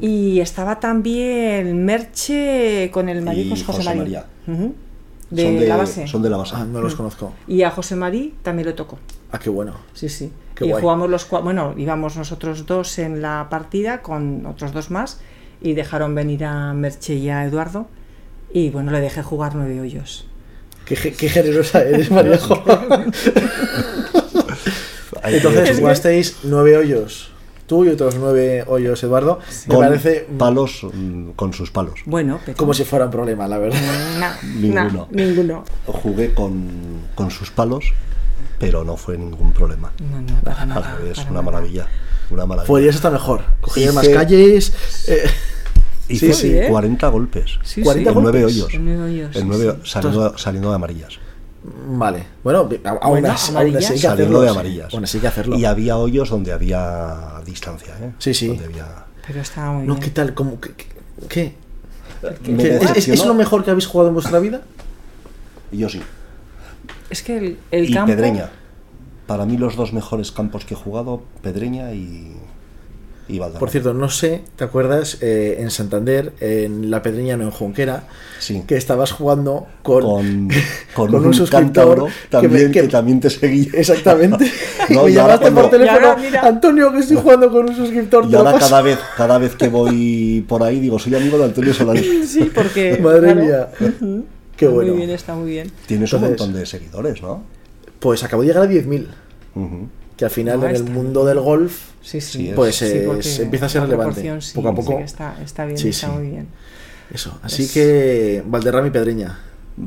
Speaker 3: Y estaba también Merche con el marido José,
Speaker 2: José
Speaker 3: María. De,
Speaker 2: son de
Speaker 3: la base.
Speaker 2: Son de la base.
Speaker 1: Ah, no los conozco.
Speaker 3: Y a José María también lo tocó.
Speaker 1: Ah, qué bueno.
Speaker 3: Sí, sí.
Speaker 1: Qué
Speaker 3: y
Speaker 1: guay.
Speaker 3: jugamos los cua- bueno, íbamos nosotros dos en la partida con otros dos más y dejaron venir a Merche y a Eduardo y bueno, le dejé jugar nueve hoyos.
Speaker 1: Qué, ge- qué generosa eres,
Speaker 2: que
Speaker 1: Entonces jugasteis nueve hoyos. Tú y otros nueve hoyos, Eduardo. Me
Speaker 2: con
Speaker 1: parece
Speaker 2: palos, mm, con sus palos.
Speaker 3: Bueno, pero
Speaker 1: como si fuera un problema, la verdad.
Speaker 3: No,
Speaker 2: Ninguno.
Speaker 3: no, ninguno.
Speaker 2: Jugué con, con sus palos, pero no fue ningún problema.
Speaker 3: No, no, para nada, para
Speaker 2: una
Speaker 3: nada.
Speaker 2: maravilla. Una maravilla.
Speaker 1: Podrías estar mejor. Cogerías más calles. eh,
Speaker 2: Hice
Speaker 1: sí,
Speaker 3: sí, ¿eh?
Speaker 2: 40 golpes.
Speaker 3: Sí,
Speaker 1: 40
Speaker 3: sí.
Speaker 2: en nueve hoyos.
Speaker 3: En nueve hoyos,
Speaker 2: En
Speaker 3: sí,
Speaker 2: nueve-
Speaker 3: sí.
Speaker 2: saliendo, saliendo de amarillas.
Speaker 1: Vale. Bueno, aún,
Speaker 3: Bueno,
Speaker 1: así, aún así hay que
Speaker 2: Saliendo
Speaker 1: hacerlo.
Speaker 2: de amarillas.
Speaker 1: Bueno, sí hay que hacerlo.
Speaker 2: Y había hoyos donde había distancia, ¿eh?
Speaker 1: Sí, sí.
Speaker 2: Donde había...
Speaker 3: Pero estaba muy
Speaker 1: No,
Speaker 3: bien.
Speaker 1: ¿qué tal? ¿Cómo, qué? qué- qué? ¿Es- ¿Es, lo mejor que habéis jugado en vuestra vida?
Speaker 2: Y yo sí.
Speaker 3: Es que el, el
Speaker 2: y
Speaker 3: campo
Speaker 2: Pedreña. Para mí los dos mejores campos que he jugado, Pedreña y, y Valderrama.
Speaker 1: Por cierto, no sé, ¿te acuerdas? eh, en Santander, en La Pedreña, no en Junquera,
Speaker 2: Sí.
Speaker 1: que estabas jugando con,
Speaker 2: con, con
Speaker 1: con
Speaker 2: un,
Speaker 1: que me-
Speaker 2: también que,
Speaker 1: que-
Speaker 2: también te seguía.
Speaker 1: Exactamente.
Speaker 2: No,
Speaker 1: me
Speaker 2: y ahora
Speaker 1: llamaste por teléfono,
Speaker 3: ahora.
Speaker 1: Antonio, que estoy jugando con un suscriptor.
Speaker 2: Y ahora
Speaker 1: paso".
Speaker 2: cada vez, cada vez que voy por ahí digo, soy amigo de Antonio Solari.
Speaker 3: Sí, porque.
Speaker 1: Madre
Speaker 3: claro,
Speaker 1: mía. Qué bueno.
Speaker 3: Muy bien, está muy bien.
Speaker 2: Tienes un montón de seguidores, ¿no?
Speaker 1: Pues acabo de llegar a 10.000.
Speaker 2: Ujú.
Speaker 1: Que al final
Speaker 3: No,
Speaker 1: en el mundo del golf,
Speaker 3: Sí, sí.
Speaker 2: Sí,
Speaker 1: pues
Speaker 3: Sí,
Speaker 1: es-
Speaker 3: porque
Speaker 1: empieza a ser relevante. poco a
Speaker 3: sí
Speaker 1: poco.
Speaker 3: que está, está bien,
Speaker 1: Sí,
Speaker 3: está
Speaker 1: sí.
Speaker 3: muy bien.
Speaker 1: Eso. Así
Speaker 3: Es-
Speaker 1: que Valderrama y Pedreña.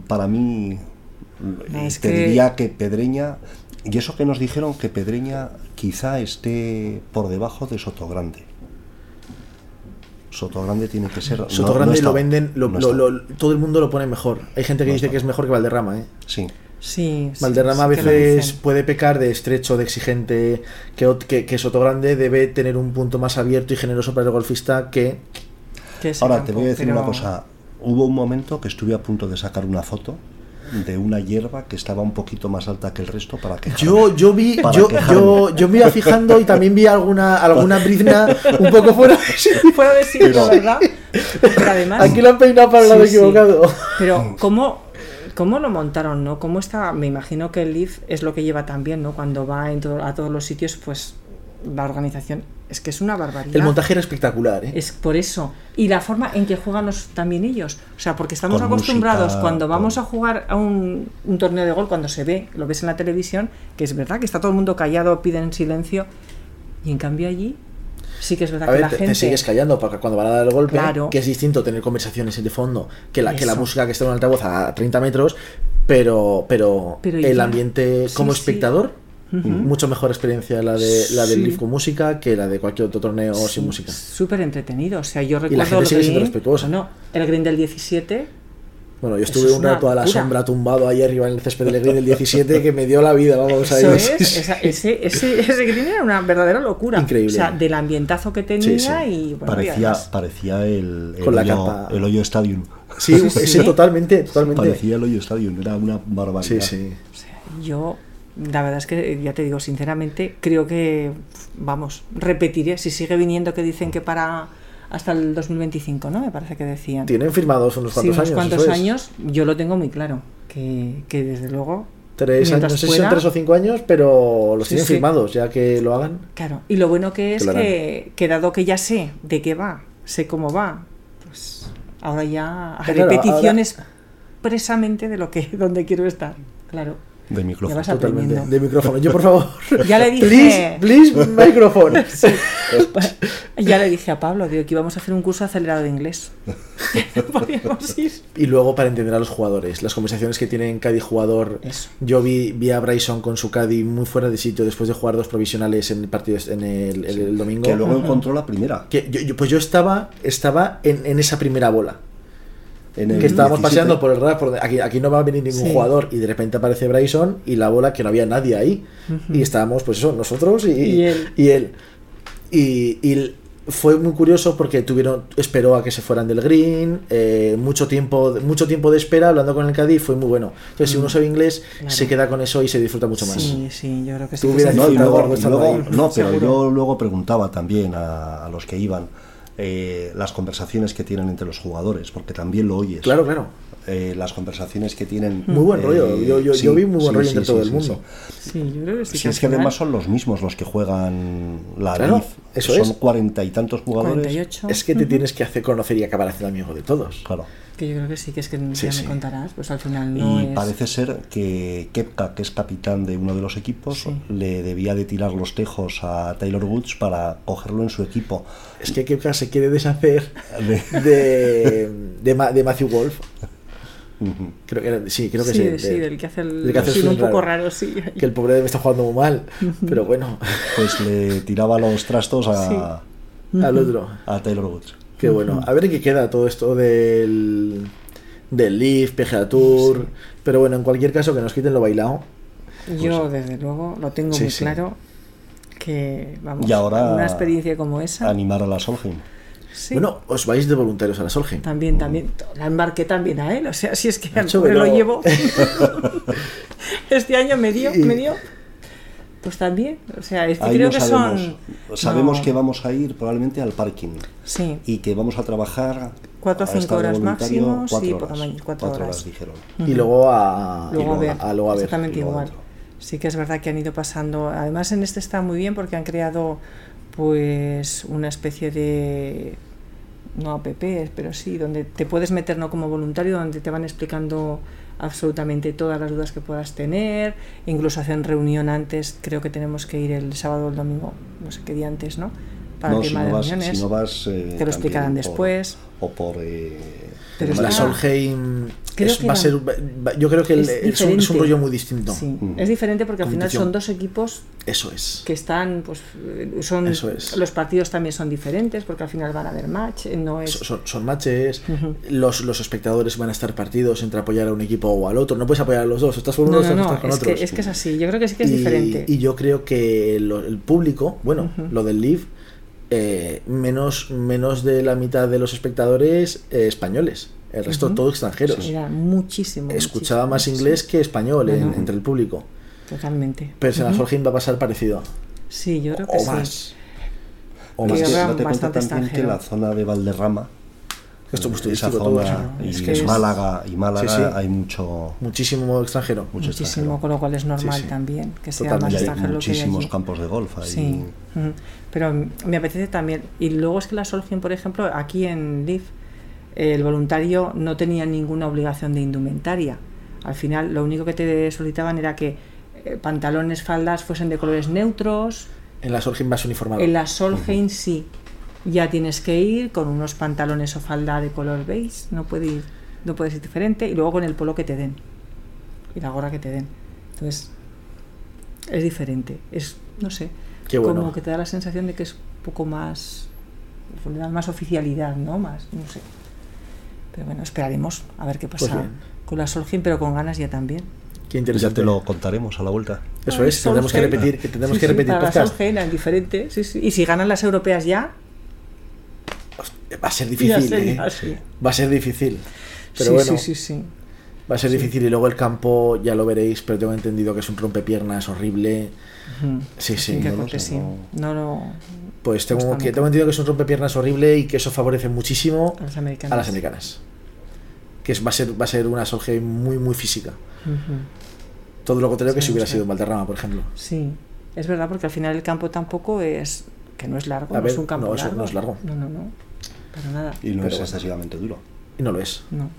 Speaker 2: Para mí,
Speaker 3: es
Speaker 2: te
Speaker 3: que-
Speaker 2: diría que Pedreña, y eso que nos dijeron que Pedreña quizá esté por debajo de Sotogrande. Sotogrande tiene que ser. no-
Speaker 1: Soto
Speaker 2: no
Speaker 1: Grande
Speaker 2: está,
Speaker 1: lo venden, lo-
Speaker 2: no
Speaker 1: lo- todo el mundo lo pone mejor. Hay gente que
Speaker 2: No
Speaker 1: dice
Speaker 2: está.
Speaker 1: que es mejor que Valderrama, ¿eh?
Speaker 2: Sí.
Speaker 3: Sí, sí,
Speaker 1: Valderrama a
Speaker 3: sí lo
Speaker 1: veces puede pecar de estrecho, de exigente, que, que, que Sotogrande debe tener un punto más abierto y generoso para el golfista que...
Speaker 2: Ahora
Speaker 3: campo,
Speaker 2: te voy a decir
Speaker 3: pero-
Speaker 2: una cosa. Hubo un momento que estuve a punto de sacar una foto de una hierba que estaba un poquito más alta que el resto para que
Speaker 1: Yo, yo vi, yo, yo, yo me iba fijando y también vi alguna, alguna brizna un poco fuera.
Speaker 3: Puedo decirlo,
Speaker 2: Pero-
Speaker 3: ¿verdad? Pero además.
Speaker 1: Aquí lo han peinado para el lado
Speaker 3: sí.
Speaker 1: equivocado.
Speaker 3: Pero, ¿cómo, ¿cómo lo montaron, no? ¿Cómo está? Me imagino que el Leaf es lo que lleva también, ¿no? Cuando va en todo- a todos los sitios, pues la organización es que es una barbaridad.
Speaker 1: El montaje era espectacular, ¿eh?
Speaker 3: Es por eso. Y la forma en que juegan los, también ellos. O sea, porque estamos
Speaker 2: Con
Speaker 3: acostumbrados
Speaker 2: música,
Speaker 3: cuando vamos
Speaker 2: con-
Speaker 3: a jugar a un, un torneo de gol, cuando se ve, lo ves en la televisión, que es verdad que está todo el mundo callado, piden silencio. Y en cambio allí sí que es verdad
Speaker 1: A
Speaker 3: que
Speaker 1: ver,
Speaker 3: la
Speaker 1: te, te
Speaker 3: gente...
Speaker 1: sigues callando porque cuando van a dar el golpe,
Speaker 3: Claro.
Speaker 1: que es distinto tener conversaciones de fondo que la, que la música que está en un altavoz a 30 metros, pero, pero,
Speaker 3: Pero
Speaker 1: el
Speaker 3: ya-
Speaker 1: ambiente
Speaker 3: sí,
Speaker 1: como
Speaker 3: sí.
Speaker 1: espectador, mucho mejor experiencia la de la del
Speaker 3: Sí.
Speaker 1: Con música que la de cualquier otro torneo sin música.
Speaker 3: Súper entretenido. O sea, yo
Speaker 1: la
Speaker 3: recuerdo
Speaker 1: gente
Speaker 3: el
Speaker 1: sigue siendo respetuosa.
Speaker 3: bueno, el green del 17,
Speaker 1: Bueno, yo estuve
Speaker 3: es
Speaker 1: un
Speaker 3: una
Speaker 1: rato a la
Speaker 3: locura.
Speaker 1: sombra tumbado ahí arriba en el césped del Green del 17 que me dio la vida, vamos a ir.
Speaker 3: es, esa- ese, ese, ese green era una verdadera locura.
Speaker 1: Increíble.
Speaker 3: O sea, del ambientazo que tenía
Speaker 1: Sí, sí.
Speaker 3: y bueno,
Speaker 2: parecía, parecía el, el
Speaker 1: Con la
Speaker 2: hoyo,
Speaker 1: capa.
Speaker 2: el hoyo Stadium.
Speaker 1: Sí, ese
Speaker 3: sí.
Speaker 1: totalmente, totalmente.
Speaker 2: Parecía el hoyo Stadium, era una barbaridad.
Speaker 1: Sí, sí.
Speaker 3: O sea, yo, la verdad es que, ya te digo, sinceramente, creo que, vamos, repetiré, si sigue viniendo que dicen que para hasta el 2025, ¿no? Me parece que decían.
Speaker 1: Tienen firmados unos
Speaker 3: Sí,
Speaker 1: cuantos
Speaker 3: unos
Speaker 1: años.
Speaker 3: cuantos
Speaker 1: es.
Speaker 3: años, yo lo tengo muy claro, que, que desde luego...
Speaker 1: Tres años, no sé si son tres o cinco años, pero los
Speaker 3: Sí,
Speaker 1: tienen
Speaker 3: sí.
Speaker 1: firmados, ya que lo hagan.
Speaker 3: Claro, y lo bueno que es que, que dado que ya sé de qué va, sé cómo va, pues ahora ya haré
Speaker 1: Claro, ahora-
Speaker 3: expresamente de lo que, donde quiero estar. Claro.
Speaker 2: De micrófono.
Speaker 3: vas
Speaker 1: Totalmente. De micrófono. Yo, por favor.
Speaker 3: Ya le
Speaker 1: Please,
Speaker 3: dije-
Speaker 1: please, micrófono.
Speaker 3: Ya le dije a Pablo, digo que íbamos a hacer un curso acelerado de inglés. Podríamos ir.
Speaker 1: Y luego para entender a los jugadores, las conversaciones que tienen Caddy jugador.
Speaker 3: Eso.
Speaker 1: Yo vi, vi a Bryson con su Caddy muy fuera de sitio después de jugar dos provisionales en el partido en el, el- el domingo.
Speaker 2: Que luego encontró la primera.
Speaker 1: Que yo- yo- pues yo estaba, estaba en, en esa primera bola.
Speaker 2: En el
Speaker 1: que estábamos
Speaker 2: 17.
Speaker 1: paseando por el RAF, por- aquí, aquí no va a venir ningún
Speaker 3: Sí.
Speaker 1: jugador y de repente aparece Bryson y la bola que no había nadie ahí. Y estábamos, pues eso, nosotros y,
Speaker 3: Y él.
Speaker 1: Y, él. Y- y fue muy curioso porque tuvieron, esperó a que se fueran del green, eh, mucho tiempo, mucho tiempo de espera hablando con el Cádiz, fue muy bueno. Entonces, si uno sabe inglés,
Speaker 3: Mm. Claro.
Speaker 1: se queda con eso y se disfruta mucho más.
Speaker 3: Sí, sí, yo creo que sí. Que
Speaker 2: No, luego, luego- no, pero
Speaker 3: Seguro.
Speaker 2: yo luego preguntaba también a, a los que iban eh, las conversaciones que tienen entre los jugadores, porque también lo oyes.
Speaker 1: Claro, claro.
Speaker 2: Eh, las conversaciones que tienen.
Speaker 1: Muy buen
Speaker 2: eh,
Speaker 1: rollo. Yo, yo,
Speaker 2: sí,
Speaker 1: yo vi muy buen
Speaker 2: sí,
Speaker 1: rollo
Speaker 2: sí,
Speaker 1: entre
Speaker 2: sí,
Speaker 1: todo el mundo.
Speaker 2: sí.
Speaker 3: Sí, yo creo que sí.
Speaker 2: Si
Speaker 3: que
Speaker 2: es que
Speaker 3: final-
Speaker 2: además son los mismos los que juegan la
Speaker 1: Claro,
Speaker 2: Leaf.
Speaker 1: eso
Speaker 2: Son
Speaker 1: es.
Speaker 2: cuarenta y tantos jugadores.
Speaker 3: 48.
Speaker 1: Es que te tienes que hacer conocer y acabar haciendo amigo de todos.
Speaker 2: Claro.
Speaker 3: Que yo creo que sí, que es que
Speaker 1: Sí,
Speaker 3: ya
Speaker 1: sí.
Speaker 3: me contarás, pues al final no
Speaker 2: y
Speaker 3: es...
Speaker 2: parece ser que Kepka, que es capitán de uno de los equipos,
Speaker 3: Sí.
Speaker 2: le debía de tirar los tejos a Taylor Woods para cogerlo en su equipo.
Speaker 1: Es que Kepka se quiere deshacer
Speaker 2: De-
Speaker 1: de, de, de Matthew Wolf. Creo que era- sí, creo que
Speaker 3: sí,
Speaker 1: sí.
Speaker 3: sí,
Speaker 1: de-
Speaker 3: del que hace el,
Speaker 1: que hace el
Speaker 3: sí, un poco
Speaker 1: raro.
Speaker 3: sí.
Speaker 1: Que el pobre me está jugando muy mal. Pero bueno,
Speaker 2: pues le tiraba los trastos a,
Speaker 1: al otro.
Speaker 2: a Taylor Woods.
Speaker 1: Qué bueno. A ver en qué queda todo esto del, del Leaf, PGA Tour. Pero bueno, en cualquier caso, que nos quiten lo bailado.
Speaker 3: Yo, desde luego, lo tengo
Speaker 1: Sí,
Speaker 3: muy
Speaker 1: sí.
Speaker 3: claro que, vamos,
Speaker 2: Y ahora
Speaker 3: una experiencia como esa...
Speaker 2: Animar a la Solheim.
Speaker 3: Sí,
Speaker 1: Bueno, os vais de voluntarios a la Solheim.
Speaker 3: También, también, la embarqué también a él, o sea, si es que al
Speaker 1: Macho,
Speaker 3: pobre lo llevo. este año me dio, me dio. Pues también, o sea, es que
Speaker 2: Ahí
Speaker 3: creo
Speaker 2: no
Speaker 3: que
Speaker 2: sabemos.
Speaker 3: son...
Speaker 2: Sabemos
Speaker 3: no,
Speaker 2: que vamos a ir probablemente al parking
Speaker 3: Sí,
Speaker 2: y que vamos a trabajar
Speaker 3: Cuatro o cinco horas máximo, sí,
Speaker 2: cuatro horas,
Speaker 3: mañana, cuatro horas.
Speaker 2: dijeron.
Speaker 1: Y luego a,
Speaker 3: luego a ver,
Speaker 1: a- luego a ver.
Speaker 3: exactamente igual.
Speaker 2: otro.
Speaker 3: Sí que es verdad que han ido pasando. Además, en este está muy bien porque han creado, pues, una especie de no app, pero sí, donde te puedes meter no como voluntario, donde te van explicando absolutamente todas las dudas que puedas tener, incluso hacen reunión antes, creo que tenemos que ir el sábado o el domingo, no sé qué día antes, ¿no? Para
Speaker 2: No,
Speaker 3: el
Speaker 2: si
Speaker 3: tema
Speaker 2: no
Speaker 3: de
Speaker 2: vas,
Speaker 3: reuniones.
Speaker 2: si no vas, eh,
Speaker 3: Te lo explicarán después.
Speaker 2: O por. eh,
Speaker 3: Pero
Speaker 1: La
Speaker 3: está-
Speaker 1: Solheim es- va a ser. va- Yo creo que el-
Speaker 3: Es
Speaker 1: es, un, es un
Speaker 3: diferente.
Speaker 1: rollo muy distinto.
Speaker 3: Sí,
Speaker 2: Mm.
Speaker 3: es diferente porque al final son dos equipos
Speaker 1: Eso es.
Speaker 3: que están, pues, son
Speaker 1: Eso es.
Speaker 3: los partidos también son diferentes porque al final van a haber match, eh, no es
Speaker 1: So- Son, son matches, los, los espectadores van a estar partidos entre apoyar a un equipo o al otro. No puedes apoyar a los dos, estás con uno,
Speaker 3: no, no,
Speaker 1: estás,
Speaker 3: no,
Speaker 1: estás con
Speaker 3: es
Speaker 1: otros.
Speaker 3: que, es que es así. Yo creo que sí que es
Speaker 1: y,
Speaker 3: diferente.
Speaker 1: y yo creo que lo- el público, bueno, lo del Live, eh, menos, menos de la mitad de los espectadores eh, españoles. El resto
Speaker 3: Ujú.
Speaker 1: todo extranjeros.
Speaker 3: Era muchísimo.
Speaker 1: Escuchaba
Speaker 3: muchísimo,
Speaker 1: más
Speaker 3: sí.
Speaker 1: inglés que español
Speaker 3: No,
Speaker 1: en-
Speaker 3: no.
Speaker 1: entre el público.
Speaker 3: Totalmente.
Speaker 1: Pero en la
Speaker 3: Ujú.
Speaker 1: Solheim va a pasar parecido.
Speaker 3: Sí, yo creo que
Speaker 1: O
Speaker 3: sí.
Speaker 1: más. O
Speaker 3: Que
Speaker 1: más.
Speaker 2: Que date cuenta
Speaker 3: bastante
Speaker 2: también que
Speaker 3: extranjero.
Speaker 2: la zona de Valderrama,
Speaker 1: Esto es muy
Speaker 2: esa
Speaker 1: todo.
Speaker 2: zona,
Speaker 3: sí.
Speaker 2: y
Speaker 3: Es que
Speaker 2: es Málaga, y Málaga
Speaker 1: Sí, sí.
Speaker 2: hay mucho,
Speaker 1: Muchísimo extranjero.
Speaker 2: mucho
Speaker 3: Muchísimo,
Speaker 2: extranjero.
Speaker 3: con lo cual es normal
Speaker 1: Sí, sí.
Speaker 3: también que sea
Speaker 1: Totalmente.
Speaker 3: más extranjero hay
Speaker 2: muchísimos campos de golf. Ahí.
Speaker 3: Sí, ujú. pero mm, me apetece también. Y luego es que la Solheim, por ejemplo, aquí en Leaf, el voluntario no tenía ninguna obligación de indumentaria. Al final, lo único que te solicitaban era que eh, pantalones, faldas fuesen de colores neutros.
Speaker 1: En la Solheim vas uniformado.
Speaker 3: En la Solheim sí. Ya tienes que ir con unos pantalones o falda de color beige, no puede ir, no puede ser diferente, y luego con el polo que te den y la gorra que te den. Entonces, es diferente. Es, no sé,
Speaker 1: Qué bueno.
Speaker 3: como que te da la sensación de que es un poco más, más oficialidad, ¿no? Más, no sé. Pero bueno, esperaremos a ver qué
Speaker 1: Pues
Speaker 3: pasa con la Solheim, pero con ganas ya también.
Speaker 1: Qué
Speaker 2: Ya
Speaker 1: interesante.
Speaker 2: te lo contaremos a la vuelta.
Speaker 1: Eso
Speaker 3: Ay,
Speaker 1: es, tendremos que repetir, que tendremos
Speaker 3: Sí,
Speaker 1: que repetir
Speaker 3: para la
Speaker 1: podcast.
Speaker 3: Solheim es diferente, sí, sí. Y si ganan las europeas ya,
Speaker 1: Va a ser difícil, ¿eh? Va a ser difícil. Pero
Speaker 3: sí,
Speaker 1: bueno,
Speaker 3: sí, sí, sí.
Speaker 1: va a ser difícil. Y luego el campo, ya lo veréis, pero tengo entendido que es un rompepiernas horrible. Sí, sí.
Speaker 3: que
Speaker 2: no lo
Speaker 3: corte,
Speaker 2: sé,
Speaker 3: sí.
Speaker 2: no.
Speaker 1: Pues tengo, que, tengo entendido que es un rompepiernas horrible y que eso favorece muchísimo
Speaker 3: A las americanas.
Speaker 1: a las americanas. Que es, va, a ser, va a ser una Solheim muy, muy física. Todo lo contrario que si hubiera sido en Valderrama, por ejemplo.
Speaker 3: Sí, es verdad, porque al final el campo tampoco es. que no es largo, no es un campo
Speaker 1: no, eso
Speaker 3: largo.
Speaker 1: no es largo.
Speaker 3: No, no, no. Para nada.
Speaker 2: Y no
Speaker 1: Pero
Speaker 2: es
Speaker 1: bueno.
Speaker 2: excesivamente duro.
Speaker 1: Y no lo es.
Speaker 3: No.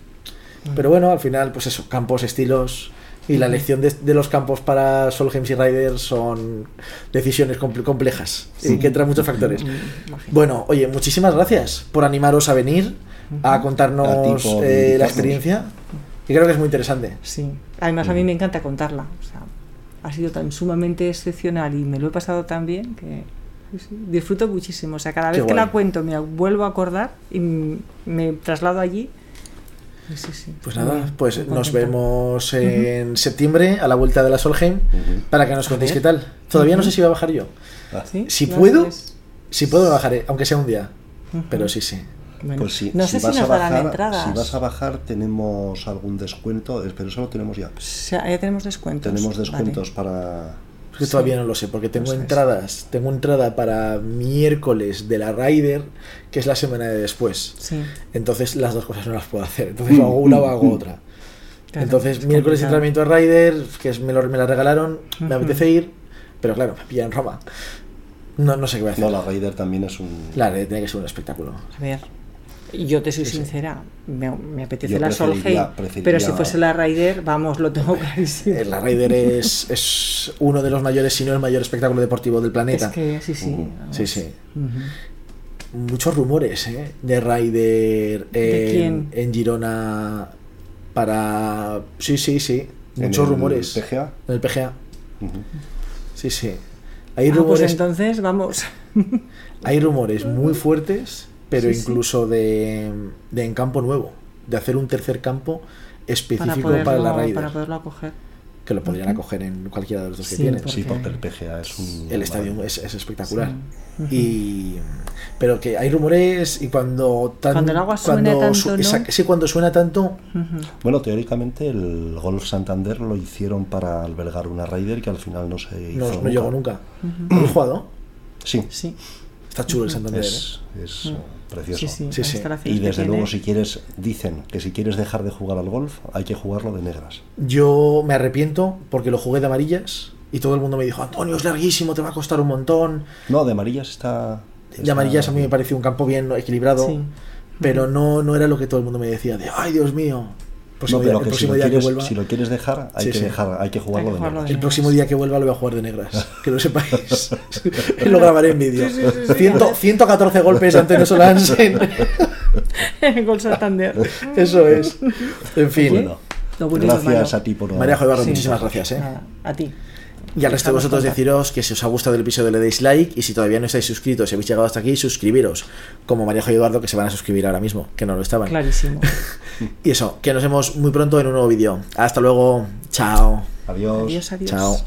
Speaker 1: Pero bueno, al final, pues eso, campos, estilos. Y la elección de, de los campos para Solheim y Riders son decisiones comple- complejas y que entran muchos factores.
Speaker 3: Mm.
Speaker 1: Bueno, oye, muchísimas gracias por animaros a venir a contarnos
Speaker 2: A
Speaker 1: eh, la experiencia. Y creo que es muy interesante.
Speaker 3: Sí. Además, a mí me encanta contarla. O sea, ha sido tan sumamente excepcional y me lo he pasado tan bien que disfruto muchísimo. O sea, cada
Speaker 1: Qué
Speaker 3: vez que
Speaker 1: guay.
Speaker 3: la cuento me vuelvo a acordar y me traslado allí. Y Sí, sí.
Speaker 1: Pues nada, pues
Speaker 3: muy
Speaker 1: nos
Speaker 3: contenta.
Speaker 1: vemos en septiembre a la vuelta de la Solheim para que nos contéis qué tal. Todavía no sé si voy a bajar yo.
Speaker 2: Ah,
Speaker 3: ¿Sí?
Speaker 1: Si
Speaker 3: ¿No
Speaker 1: puedo,
Speaker 3: ves?
Speaker 1: Si puedo, me bajaré, aunque sea un día. Pero sí, sí.
Speaker 3: Bueno,
Speaker 2: Pues sí,
Speaker 3: no sé si,
Speaker 2: vas
Speaker 3: nos
Speaker 2: a
Speaker 3: darán
Speaker 2: bajar,
Speaker 3: entradas.
Speaker 2: si vas a bajar tenemos algún descuento, pero eso lo tenemos ya.
Speaker 3: O sea, ya tenemos descuentos.
Speaker 2: Tenemos
Speaker 3: Vale.
Speaker 2: descuentos para
Speaker 1: Es que
Speaker 3: Sí.
Speaker 1: todavía no lo sé, porque tengo entradas. Tengo entrada para miércoles de la Rider, que es la semana de después.
Speaker 3: Sí.
Speaker 1: Entonces las dos cosas no las puedo hacer. Entonces o hago una o hago otra.
Speaker 3: Claro,
Speaker 1: Entonces,
Speaker 3: es
Speaker 1: miércoles entrenamiento a Rider, que es, me, lo- me la regalaron, me apetece ir, pero claro, me pilla en Roma. No, no sé qué voy a hacer.
Speaker 2: No, la Raider también es un
Speaker 1: La Rider tiene que ser un espectáculo.
Speaker 3: A ver, yo te soy
Speaker 1: Sí, sí.
Speaker 3: sincera, me, me apetece
Speaker 2: Yo
Speaker 3: la Solheim,
Speaker 2: preferiría-
Speaker 3: pero si fuese la Raider, vamos, lo tengo clarísimo.
Speaker 1: Eh, La Rider es, es uno de los mayores, si no el mayor espectáculo deportivo del planeta.
Speaker 3: Es que sí, sí. Vamos.
Speaker 1: Sí, sí. Muchos rumores ¿eh? de Rider
Speaker 3: ¿De
Speaker 1: en,
Speaker 3: quién?
Speaker 1: en Girona para... Sí, sí, sí.
Speaker 2: en
Speaker 1: Muchos
Speaker 2: el
Speaker 1: rumores.
Speaker 2: PGA.
Speaker 1: En el PGA. Sí, sí. Hay
Speaker 3: Ah, pues
Speaker 1: rumores,
Speaker 3: entonces vamos.
Speaker 1: hay rumores muy fuertes, pero
Speaker 3: Sí, sí.
Speaker 1: incluso de, de en campo nuevo. De hacer un tercer campo específico para,
Speaker 3: poderlo-
Speaker 1: la Rider.
Speaker 3: para poderlo acoger.
Speaker 1: que lo podrían acoger en cualquiera de los dos que tienen.
Speaker 2: Sí,
Speaker 3: Porque-
Speaker 2: el PGA es un...
Speaker 1: El estadio es, es espectacular.
Speaker 3: Sí.
Speaker 1: Y pero que hay rumores y cuando tan-
Speaker 3: Cuando el agua suena
Speaker 1: cuando
Speaker 3: tanto,
Speaker 1: su-
Speaker 3: ¿no?
Speaker 1: esa- sí, cuando suena tanto.
Speaker 2: Bueno, teóricamente el Golf Santander lo hicieron para albergar una Raider que al final no se
Speaker 1: no,
Speaker 2: hizo
Speaker 1: no llegó nunca. ¿Lo habéis jugado?
Speaker 2: Sí,
Speaker 3: Sí,
Speaker 1: Está chulo el Santander. ¿eh?
Speaker 2: es, es, eh, precioso.
Speaker 3: sí, sí.
Speaker 1: Sí,
Speaker 2: Y desde
Speaker 3: tiene.
Speaker 2: luego si quieres, dicen que si quieres dejar de jugar al golf, hay que jugarlo de negras.
Speaker 1: Yo me arrepiento porque lo jugué de amarillas y todo el mundo me dijo, Antonio, es larguísimo, te va a costar un montón.
Speaker 2: No, de amarillas está...
Speaker 1: De
Speaker 2: está-
Speaker 1: amarillas a mí me pareció un campo bien equilibrado,
Speaker 3: Sí.
Speaker 1: pero no, no era lo que todo el mundo me decía de, ay Dios mío. Próximo
Speaker 2: No,
Speaker 1: día,
Speaker 2: pero
Speaker 1: el
Speaker 2: que si
Speaker 1: próximo
Speaker 2: lo,
Speaker 1: día que
Speaker 2: quieres,
Speaker 1: vuelva,
Speaker 2: si lo quieres dejar, hay
Speaker 1: Sí,
Speaker 2: que
Speaker 1: sí.
Speaker 2: dejar, hay que jugarlo
Speaker 3: Hay que
Speaker 2: de negras.
Speaker 3: de
Speaker 1: el próximo día que vuelva lo voy a jugar de negras, que lo sepáis. lo grabaré en vídeo.
Speaker 3: Sí, sí, sí, sí.
Speaker 1: Ciento- 114 golpes Antonio Solans en...
Speaker 3: Gol Santander.
Speaker 1: Eso es. En fin.
Speaker 2: Bueno, gracias a ti por...
Speaker 1: María
Speaker 3: Sí.
Speaker 1: muchísimas gracias. ¿eh?
Speaker 3: A ti.
Speaker 1: Y al resto de vosotros deciros que si os ha gustado el episodio le deis like y si todavía no estáis suscritos y habéis llegado hasta aquí, suscribiros. Como María y Eduardo que se van a suscribir ahora mismo, que no lo estaban.
Speaker 3: Clarísimo.
Speaker 1: Y eso, que nos vemos muy pronto en un nuevo vídeo. Hasta luego. Chao.
Speaker 2: Adiós.
Speaker 3: Adiós, adiós.
Speaker 1: Chao.